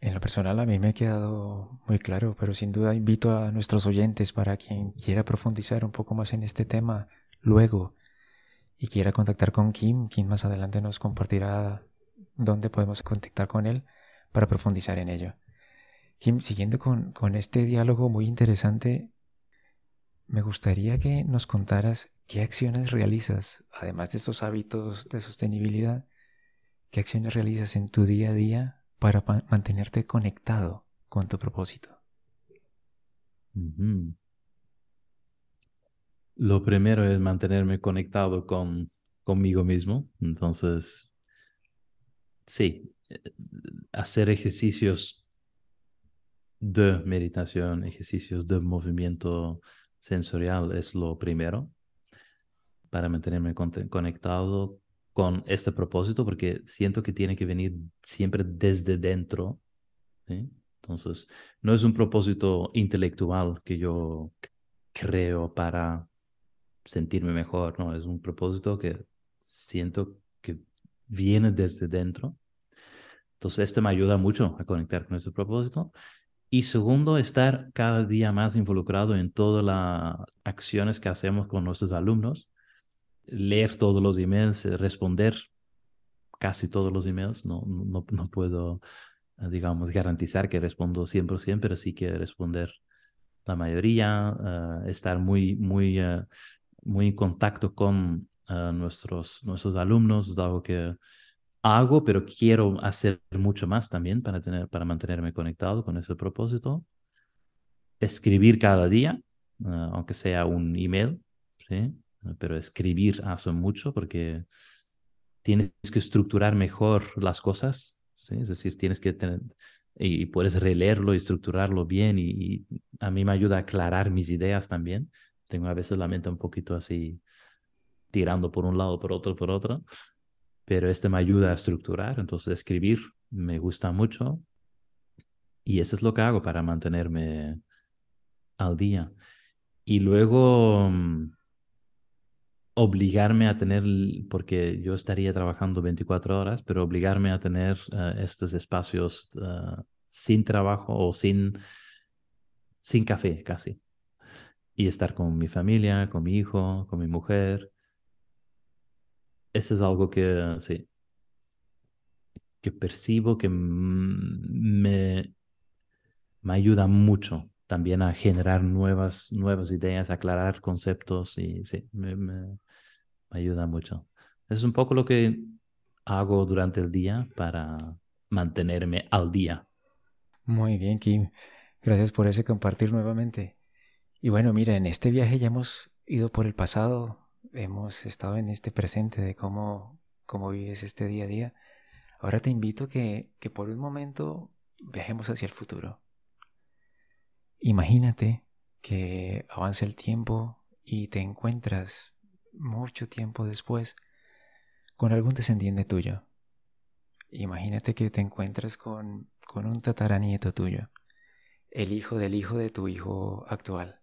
En lo personal a mí me ha quedado muy claro, pero sin duda invito a nuestros oyentes para quien quiera profundizar un poco más en este tema luego y quiera contactar con Kim, Kim más adelante nos compartirá dónde podemos contactar con él para profundizar en ello. Kim, siguiendo con, con este diálogo muy interesante, me gustaría que nos contaras qué acciones realizas, además de estos hábitos de sostenibilidad, ¿Qué acciones realizas en tu día a día para mantenerte conectado con tu propósito? Lo primero es mantenerme conectado con conmigo mismo. Entonces, sí, eh, hacer ejercicios de meditación, ejercicios de movimiento sensorial es lo primero para mantenerme conectado con este propósito, porque siento que tiene que venir siempre desde dentro. Entonces, no es un propósito intelectual que yo creo para sentirme mejor, no, es un propósito que siento que viene desde dentro. Entonces, esto me ayuda mucho a conectar con ese propósito. Y segundo, estar cada día más involucrado en todas las acciones que hacemos con nuestros alumnos, leer todos los emails, eh, responder casi todos los emails. No, no, no puedo, eh, digamos, garantizar que respondo 100%, pero sí que responder la mayoría, eh, estar muy, muy, muy en contacto con nuestros, nuestros alumnos, es algo que hago, pero quiero hacer mucho más también para, tener, para mantenerme conectado con ese propósito. Escribir cada día, ah, aunque sea un email, ¿sí? pero escribir hace mucho porque tienes que estructurar mejor las cosas, ¿sí? es decir, tienes que tener, y puedes releerlo y estructurarlo bien y, y, a mí me ayuda a aclarar mis ideas también. Tengo a veces la mente un poquito así tirando por un lado, por otro, por otro, pero este me ayuda a estructurar, entonces escribir me gusta mucho y eso es lo que hago para mantenerme al día. Y luego mm, obligarme a tener, porque yo estaría trabajando 24 horas, pero obligarme a tener eh, estos espacios eh, sin trabajo o sin, sin café casi. Y estar con mi familia, con mi hijo, con mi mujer, eso es algo que, sí, que percibo que me, me ayuda mucho también a generar nuevas, nuevas ideas, aclarar conceptos y sí, me, me, ayuda mucho. Es un poco lo que hago durante el día para mantenerme al día. Muy bien, Kim. Gracias por ese compartir nuevamente. Y bueno, mira, en este viaje ya hemos ido por el pasado, hemos estado en este presente de cómo, cómo vives este día a día. Ahora te invito que, que por un momento viajemos hacia el futuro. Imagínate que avance el tiempo y te encuentras mucho tiempo después con algún descendiente tuyo. Imagínate que te encuentras con, con un tataranieto tuyo, el hijo del hijo de tu hijo actual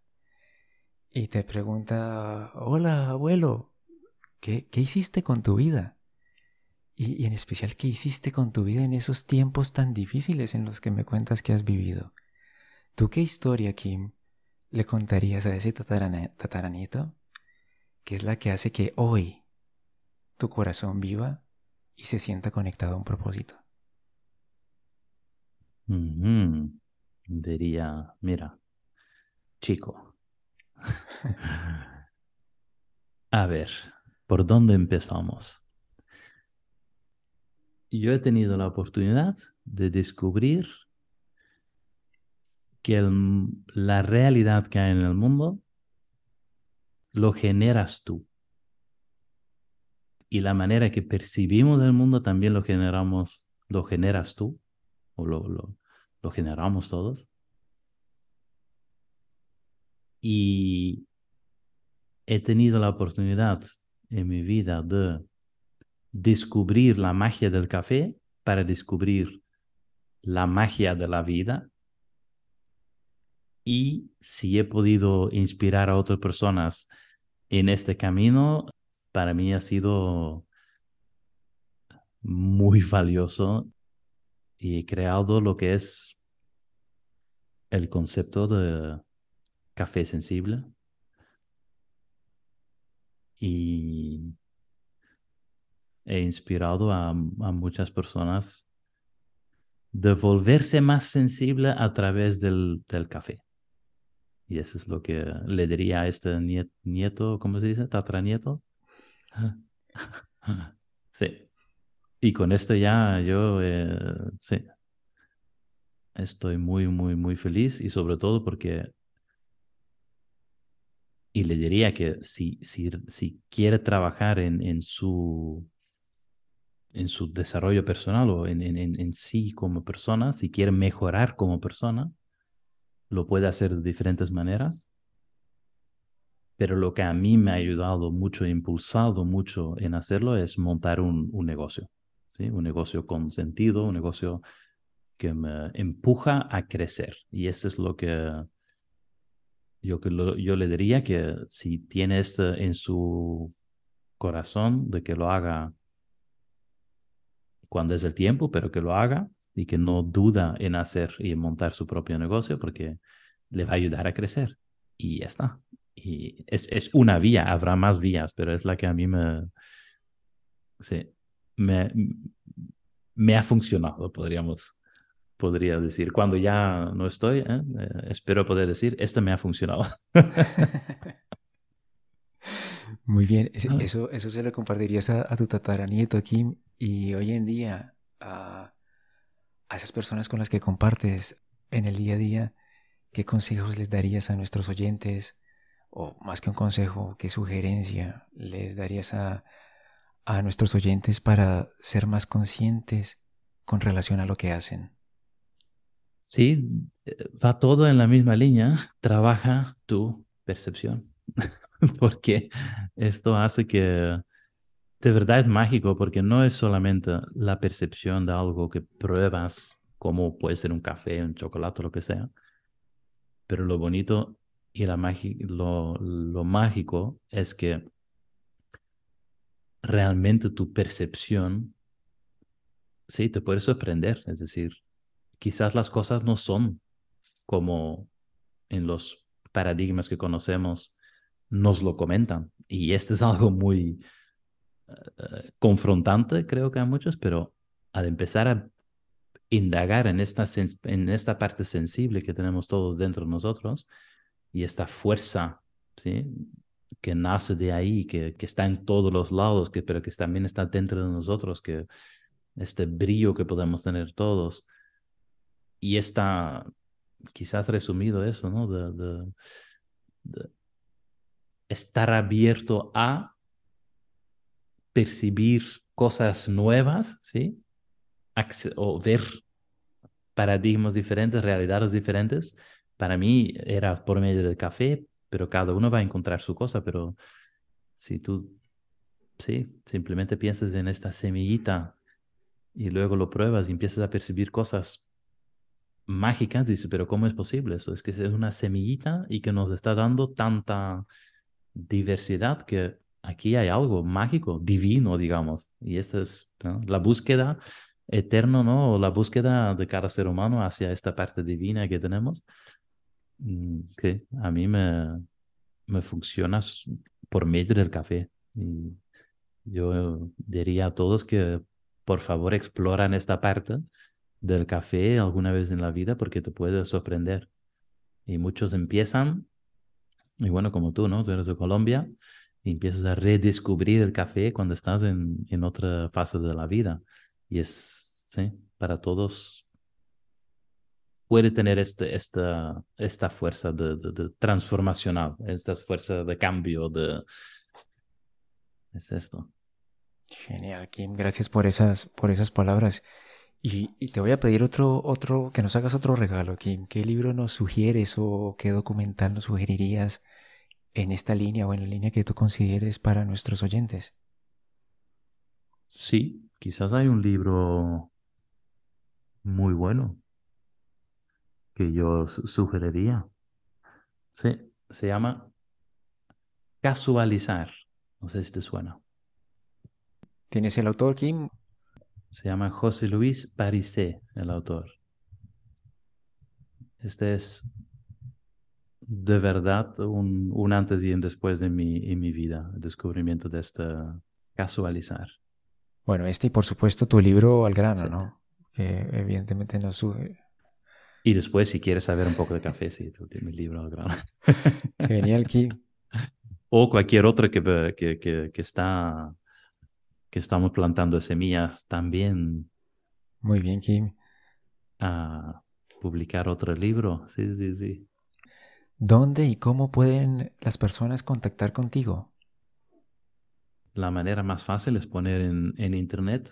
y te pregunta, hola abuelo, ¿qué, qué hiciste con tu vida? Y, en especial, ¿qué hiciste con tu vida en esos tiempos tan difíciles en los que me cuentas que has vivido? ¿Tú qué historia, Kim, le contarías a ese tataranieto? Que es la que hace que hoy tu corazón viva y se sienta conectado a un propósito. Diría, mira, chico, a ver, ¿por dónde empezamos? Yo he tenido la oportunidad de descubrir que la realidad que hay en el mundo lo generas tú. Y la manera que percibimos el mundo también lo generamos, lo generas tú, o lo, lo generamos todos. Y he tenido la oportunidad en mi vida de descubrir la magia del café para descubrir la magia de la vida. Y si he podido inspirar a otras personas en este camino, para mí ha sido muy valioso y he creado lo que es el concepto de café sensible. Y he inspirado a, muchas personas de volverse más sensible a través del, café. Y eso es lo que le diría a este nieto, ¿cómo se dice? Tatranieto. sí. Y con esto ya yo, eh, sí. estoy muy, muy, muy feliz y sobre todo porque, y le diría que si, si, si quiere trabajar en, en, su, en su desarrollo personal o en, en, en sí como persona, si quiere mejorar como persona, lo puede hacer de diferentes maneras. Pero lo que a mí me ha ayudado mucho, impulsado mucho en hacerlo es montar un, un negocio. ¿sí? Un negocio con sentido, un negocio que me empuja a crecer. Y eso es lo que yo, yo le diría que si tiene esto en su corazón de que lo haga cuando es el tiempo, pero que lo haga y que no duda en hacer y montar su propio negocio porque le va a ayudar a crecer. Y ya está. Y es, es una vía, habrá más vías, pero es la que a mí me, sí, me, me ha funcionado, podríamos podría decir. Cuando ya no estoy, ¿eh? Eh, espero poder decir, esto me ha funcionado. Muy bien, ah. eso, eso se lo compartirías a, a tu tataranieto, Kim, y hoy en día a, a esas personas con las que compartes en el día a día, ¿qué consejos les darías a nuestros oyentes? O más que un consejo, ¿qué sugerencia les darías a, a nuestros oyentes para ser más conscientes con relación a lo que hacen? Sí, va todo en la misma línea. Trabaja tu percepción, porque esto hace que de verdad es mágico, porque no es solamente la percepción de algo que pruebas, como puede ser un café, un chocolate, lo que sea, pero lo bonito y la lo, lo mágico es que realmente tu percepción, sí, te puede sorprender. Es decir, quizás las cosas no son como en los paradigmas que conocemos nos lo comentan. Y este es algo muy eh, confrontante, creo que a muchos, pero al empezar a indagar en esta, en esta parte sensible que tenemos todos dentro de nosotros y esta fuerza, ¿sí? que nace de ahí, que, que está en todos los lados, que, pero que también está dentro de nosotros, que este brillo que podemos tener todos, y está quizás resumido eso, ¿no? De, estar abierto a percibir cosas nuevas, ¿sí? o ver paradigmas diferentes, realidades diferentes. Para mí era por medio del café, pero cada uno va a encontrar su cosa, pero si tú, sí, simplemente piensas en esta semillita y luego lo pruebas y empiezas a percibir cosas mágicas, dice, pero ¿cómo es posible eso? Es que es una semillita y que nos está dando tanta diversidad que aquí hay algo mágico, divino, digamos. Y esta es la búsqueda eterna, ¿no? La búsqueda de cada ser humano hacia esta parte divina que tenemos, mm, que a mí me, me funciona por medio del café. Y yo diría a todos que por favor exploran esta parte del café alguna vez en la vida porque te puede sorprender. Y muchos empiezan, y bueno, como tú, ¿no? Tú eres de Colombia y empiezas a redescubrir el café cuando estás en, en otra fase de la vida. Y es, sí, para todos puede tener este, esta, esta fuerza de, de, transformacional, esta fuerza de cambio, de... Es esto. Genial, Kim. Gracias por esas, por esas palabras. Y, te voy a pedir otro, otro, que nos hagas otro regalo, Kim. ¿Qué libro nos sugieres o qué documental nos sugerirías en esta línea o en la línea que tú consideres para nuestros oyentes? Sí, quizás hay un libro muy bueno que yo sugeriría. Sí, se llama Casualizar. No sé si te suena. ¿Tienes el autor, Kim? Se llama José Luis Parisé, el autor. Este es de verdad un, antes y un después de mi, en mi vida, el descubrimiento de esta casualizar. Bueno, este y por supuesto tu libro al grano, ¿no? Que evidentemente no sube. Y después, si quieres saber un poco de café, sí, tú tienes mi libro al grano. Genial, Kim. O cualquier otro que, que, que está que estamos plantando semillas también. Muy bien, Kim. Ah, publicar otro libro. Sí, sí, sí. ¿Dónde y cómo pueden las personas contactar contigo? La manera más fácil es poner en, en internet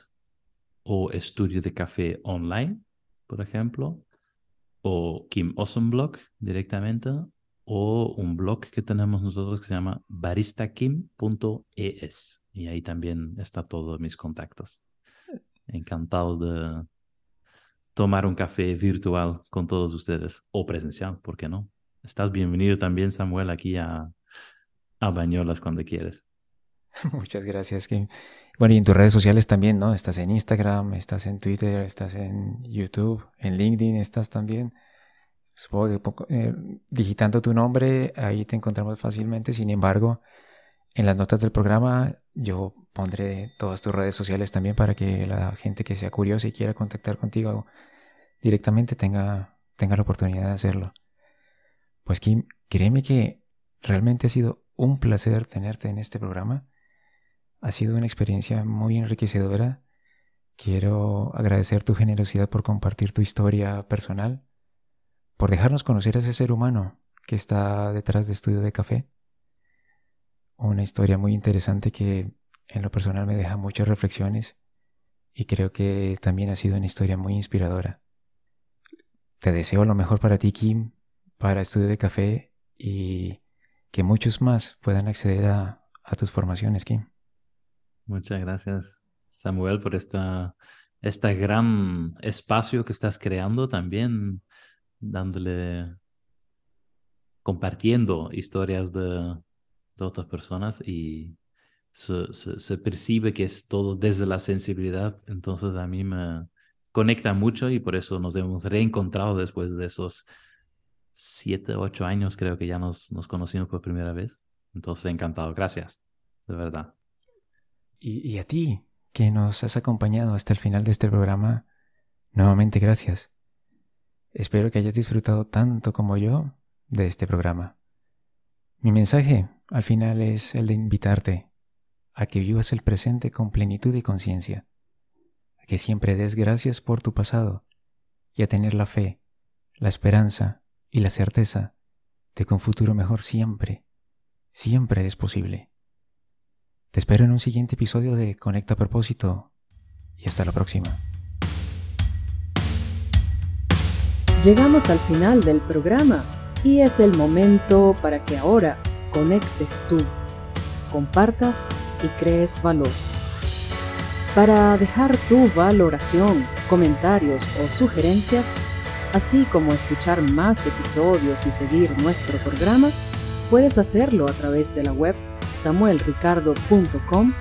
o estudio de café online, por ejemplo, o Kim Awesome Blog directamente, o un blog que tenemos nosotros que se llama baristakim.es. Y ahí también está todos mis contactos. Encantado de tomar un café virtual con todos ustedes, o presencial, ¿por qué no? Estás bienvenido también, Samuel, aquí a, a Bañolas cuando quieres. Muchas gracias, Kim. Bueno, y en tus redes sociales también, ¿no? Estás en Instagram, estás en Twitter, estás en YouTube, en LinkedIn, estás también. Supongo que eh, digitando tu nombre, ahí te encontramos fácilmente. Sin embargo, en las notas del programa yo pondré todas tus redes sociales también para que la gente que sea curiosa y quiera contactar contigo directamente tenga, tenga la oportunidad de hacerlo. Pues Kim, créeme que realmente ha sido un placer tenerte en este programa. Ha sido una experiencia muy enriquecedora. Quiero agradecer tu generosidad por compartir tu historia personal, por dejarnos conocer a ese ser humano que está detrás de Estudio de Café. Una historia muy interesante que en lo personal me deja muchas reflexiones y creo que también ha sido una historia muy inspiradora. Te deseo lo mejor para ti, Kim, para Estudio de Café y que muchos más puedan acceder a, tus formaciones, Kim. Muchas gracias, Samuel, por esta, este gran espacio que estás creando también, dándole, compartiendo historias de, otras personas y se, se, percibe que es todo desde la sensibilidad. Entonces a mí me conecta mucho y por eso nos hemos reencontrado después de esos siete, ocho años, creo que ya nos, nos conocimos por primera vez. Entonces encantado. Gracias, de verdad. Y, a ti, que nos has acompañado hasta el final de este programa, nuevamente gracias. Espero que hayas disfrutado tanto como yo de este programa. Mi mensaje al final es el de invitarte a que vivas el presente con plenitud y conciencia, a que siempre des gracias por tu pasado y a tener la fe, la esperanza y la certeza de que un futuro mejor siempre, siempre es posible. Te espero en un siguiente episodio de Conecta a Propósito y hasta la próxima. Llegamos al final del programa y es el momento para que ahora conectes tú, compartas y crees valor. Para dejar tu valoración, comentarios o sugerencias, así como escuchar más episodios y seguir nuestro programa, puedes hacerlo a través de la web samuelricardo.com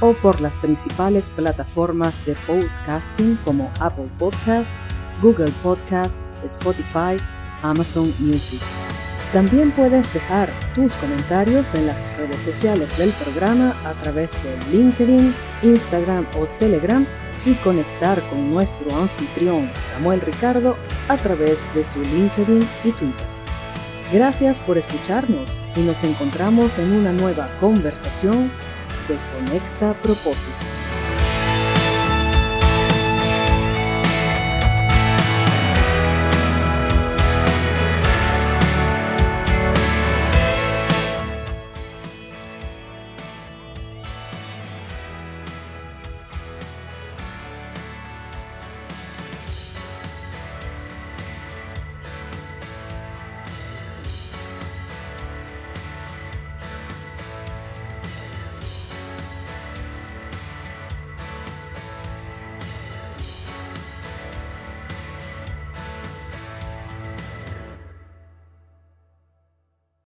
o por las principales plataformas de podcasting como Apple Podcast, Google Podcast, Spotify, Amazon Music. También puedes dejar tus comentarios en las redes sociales del programa a través de LinkedIn, Instagram o Telegram y conectar con nuestro anfitrión Samuel Ricardo a través de su LinkedIn y Twitter. Gracias por escucharnos y nos encontramos en una nueva conversación de Conecta Propósito.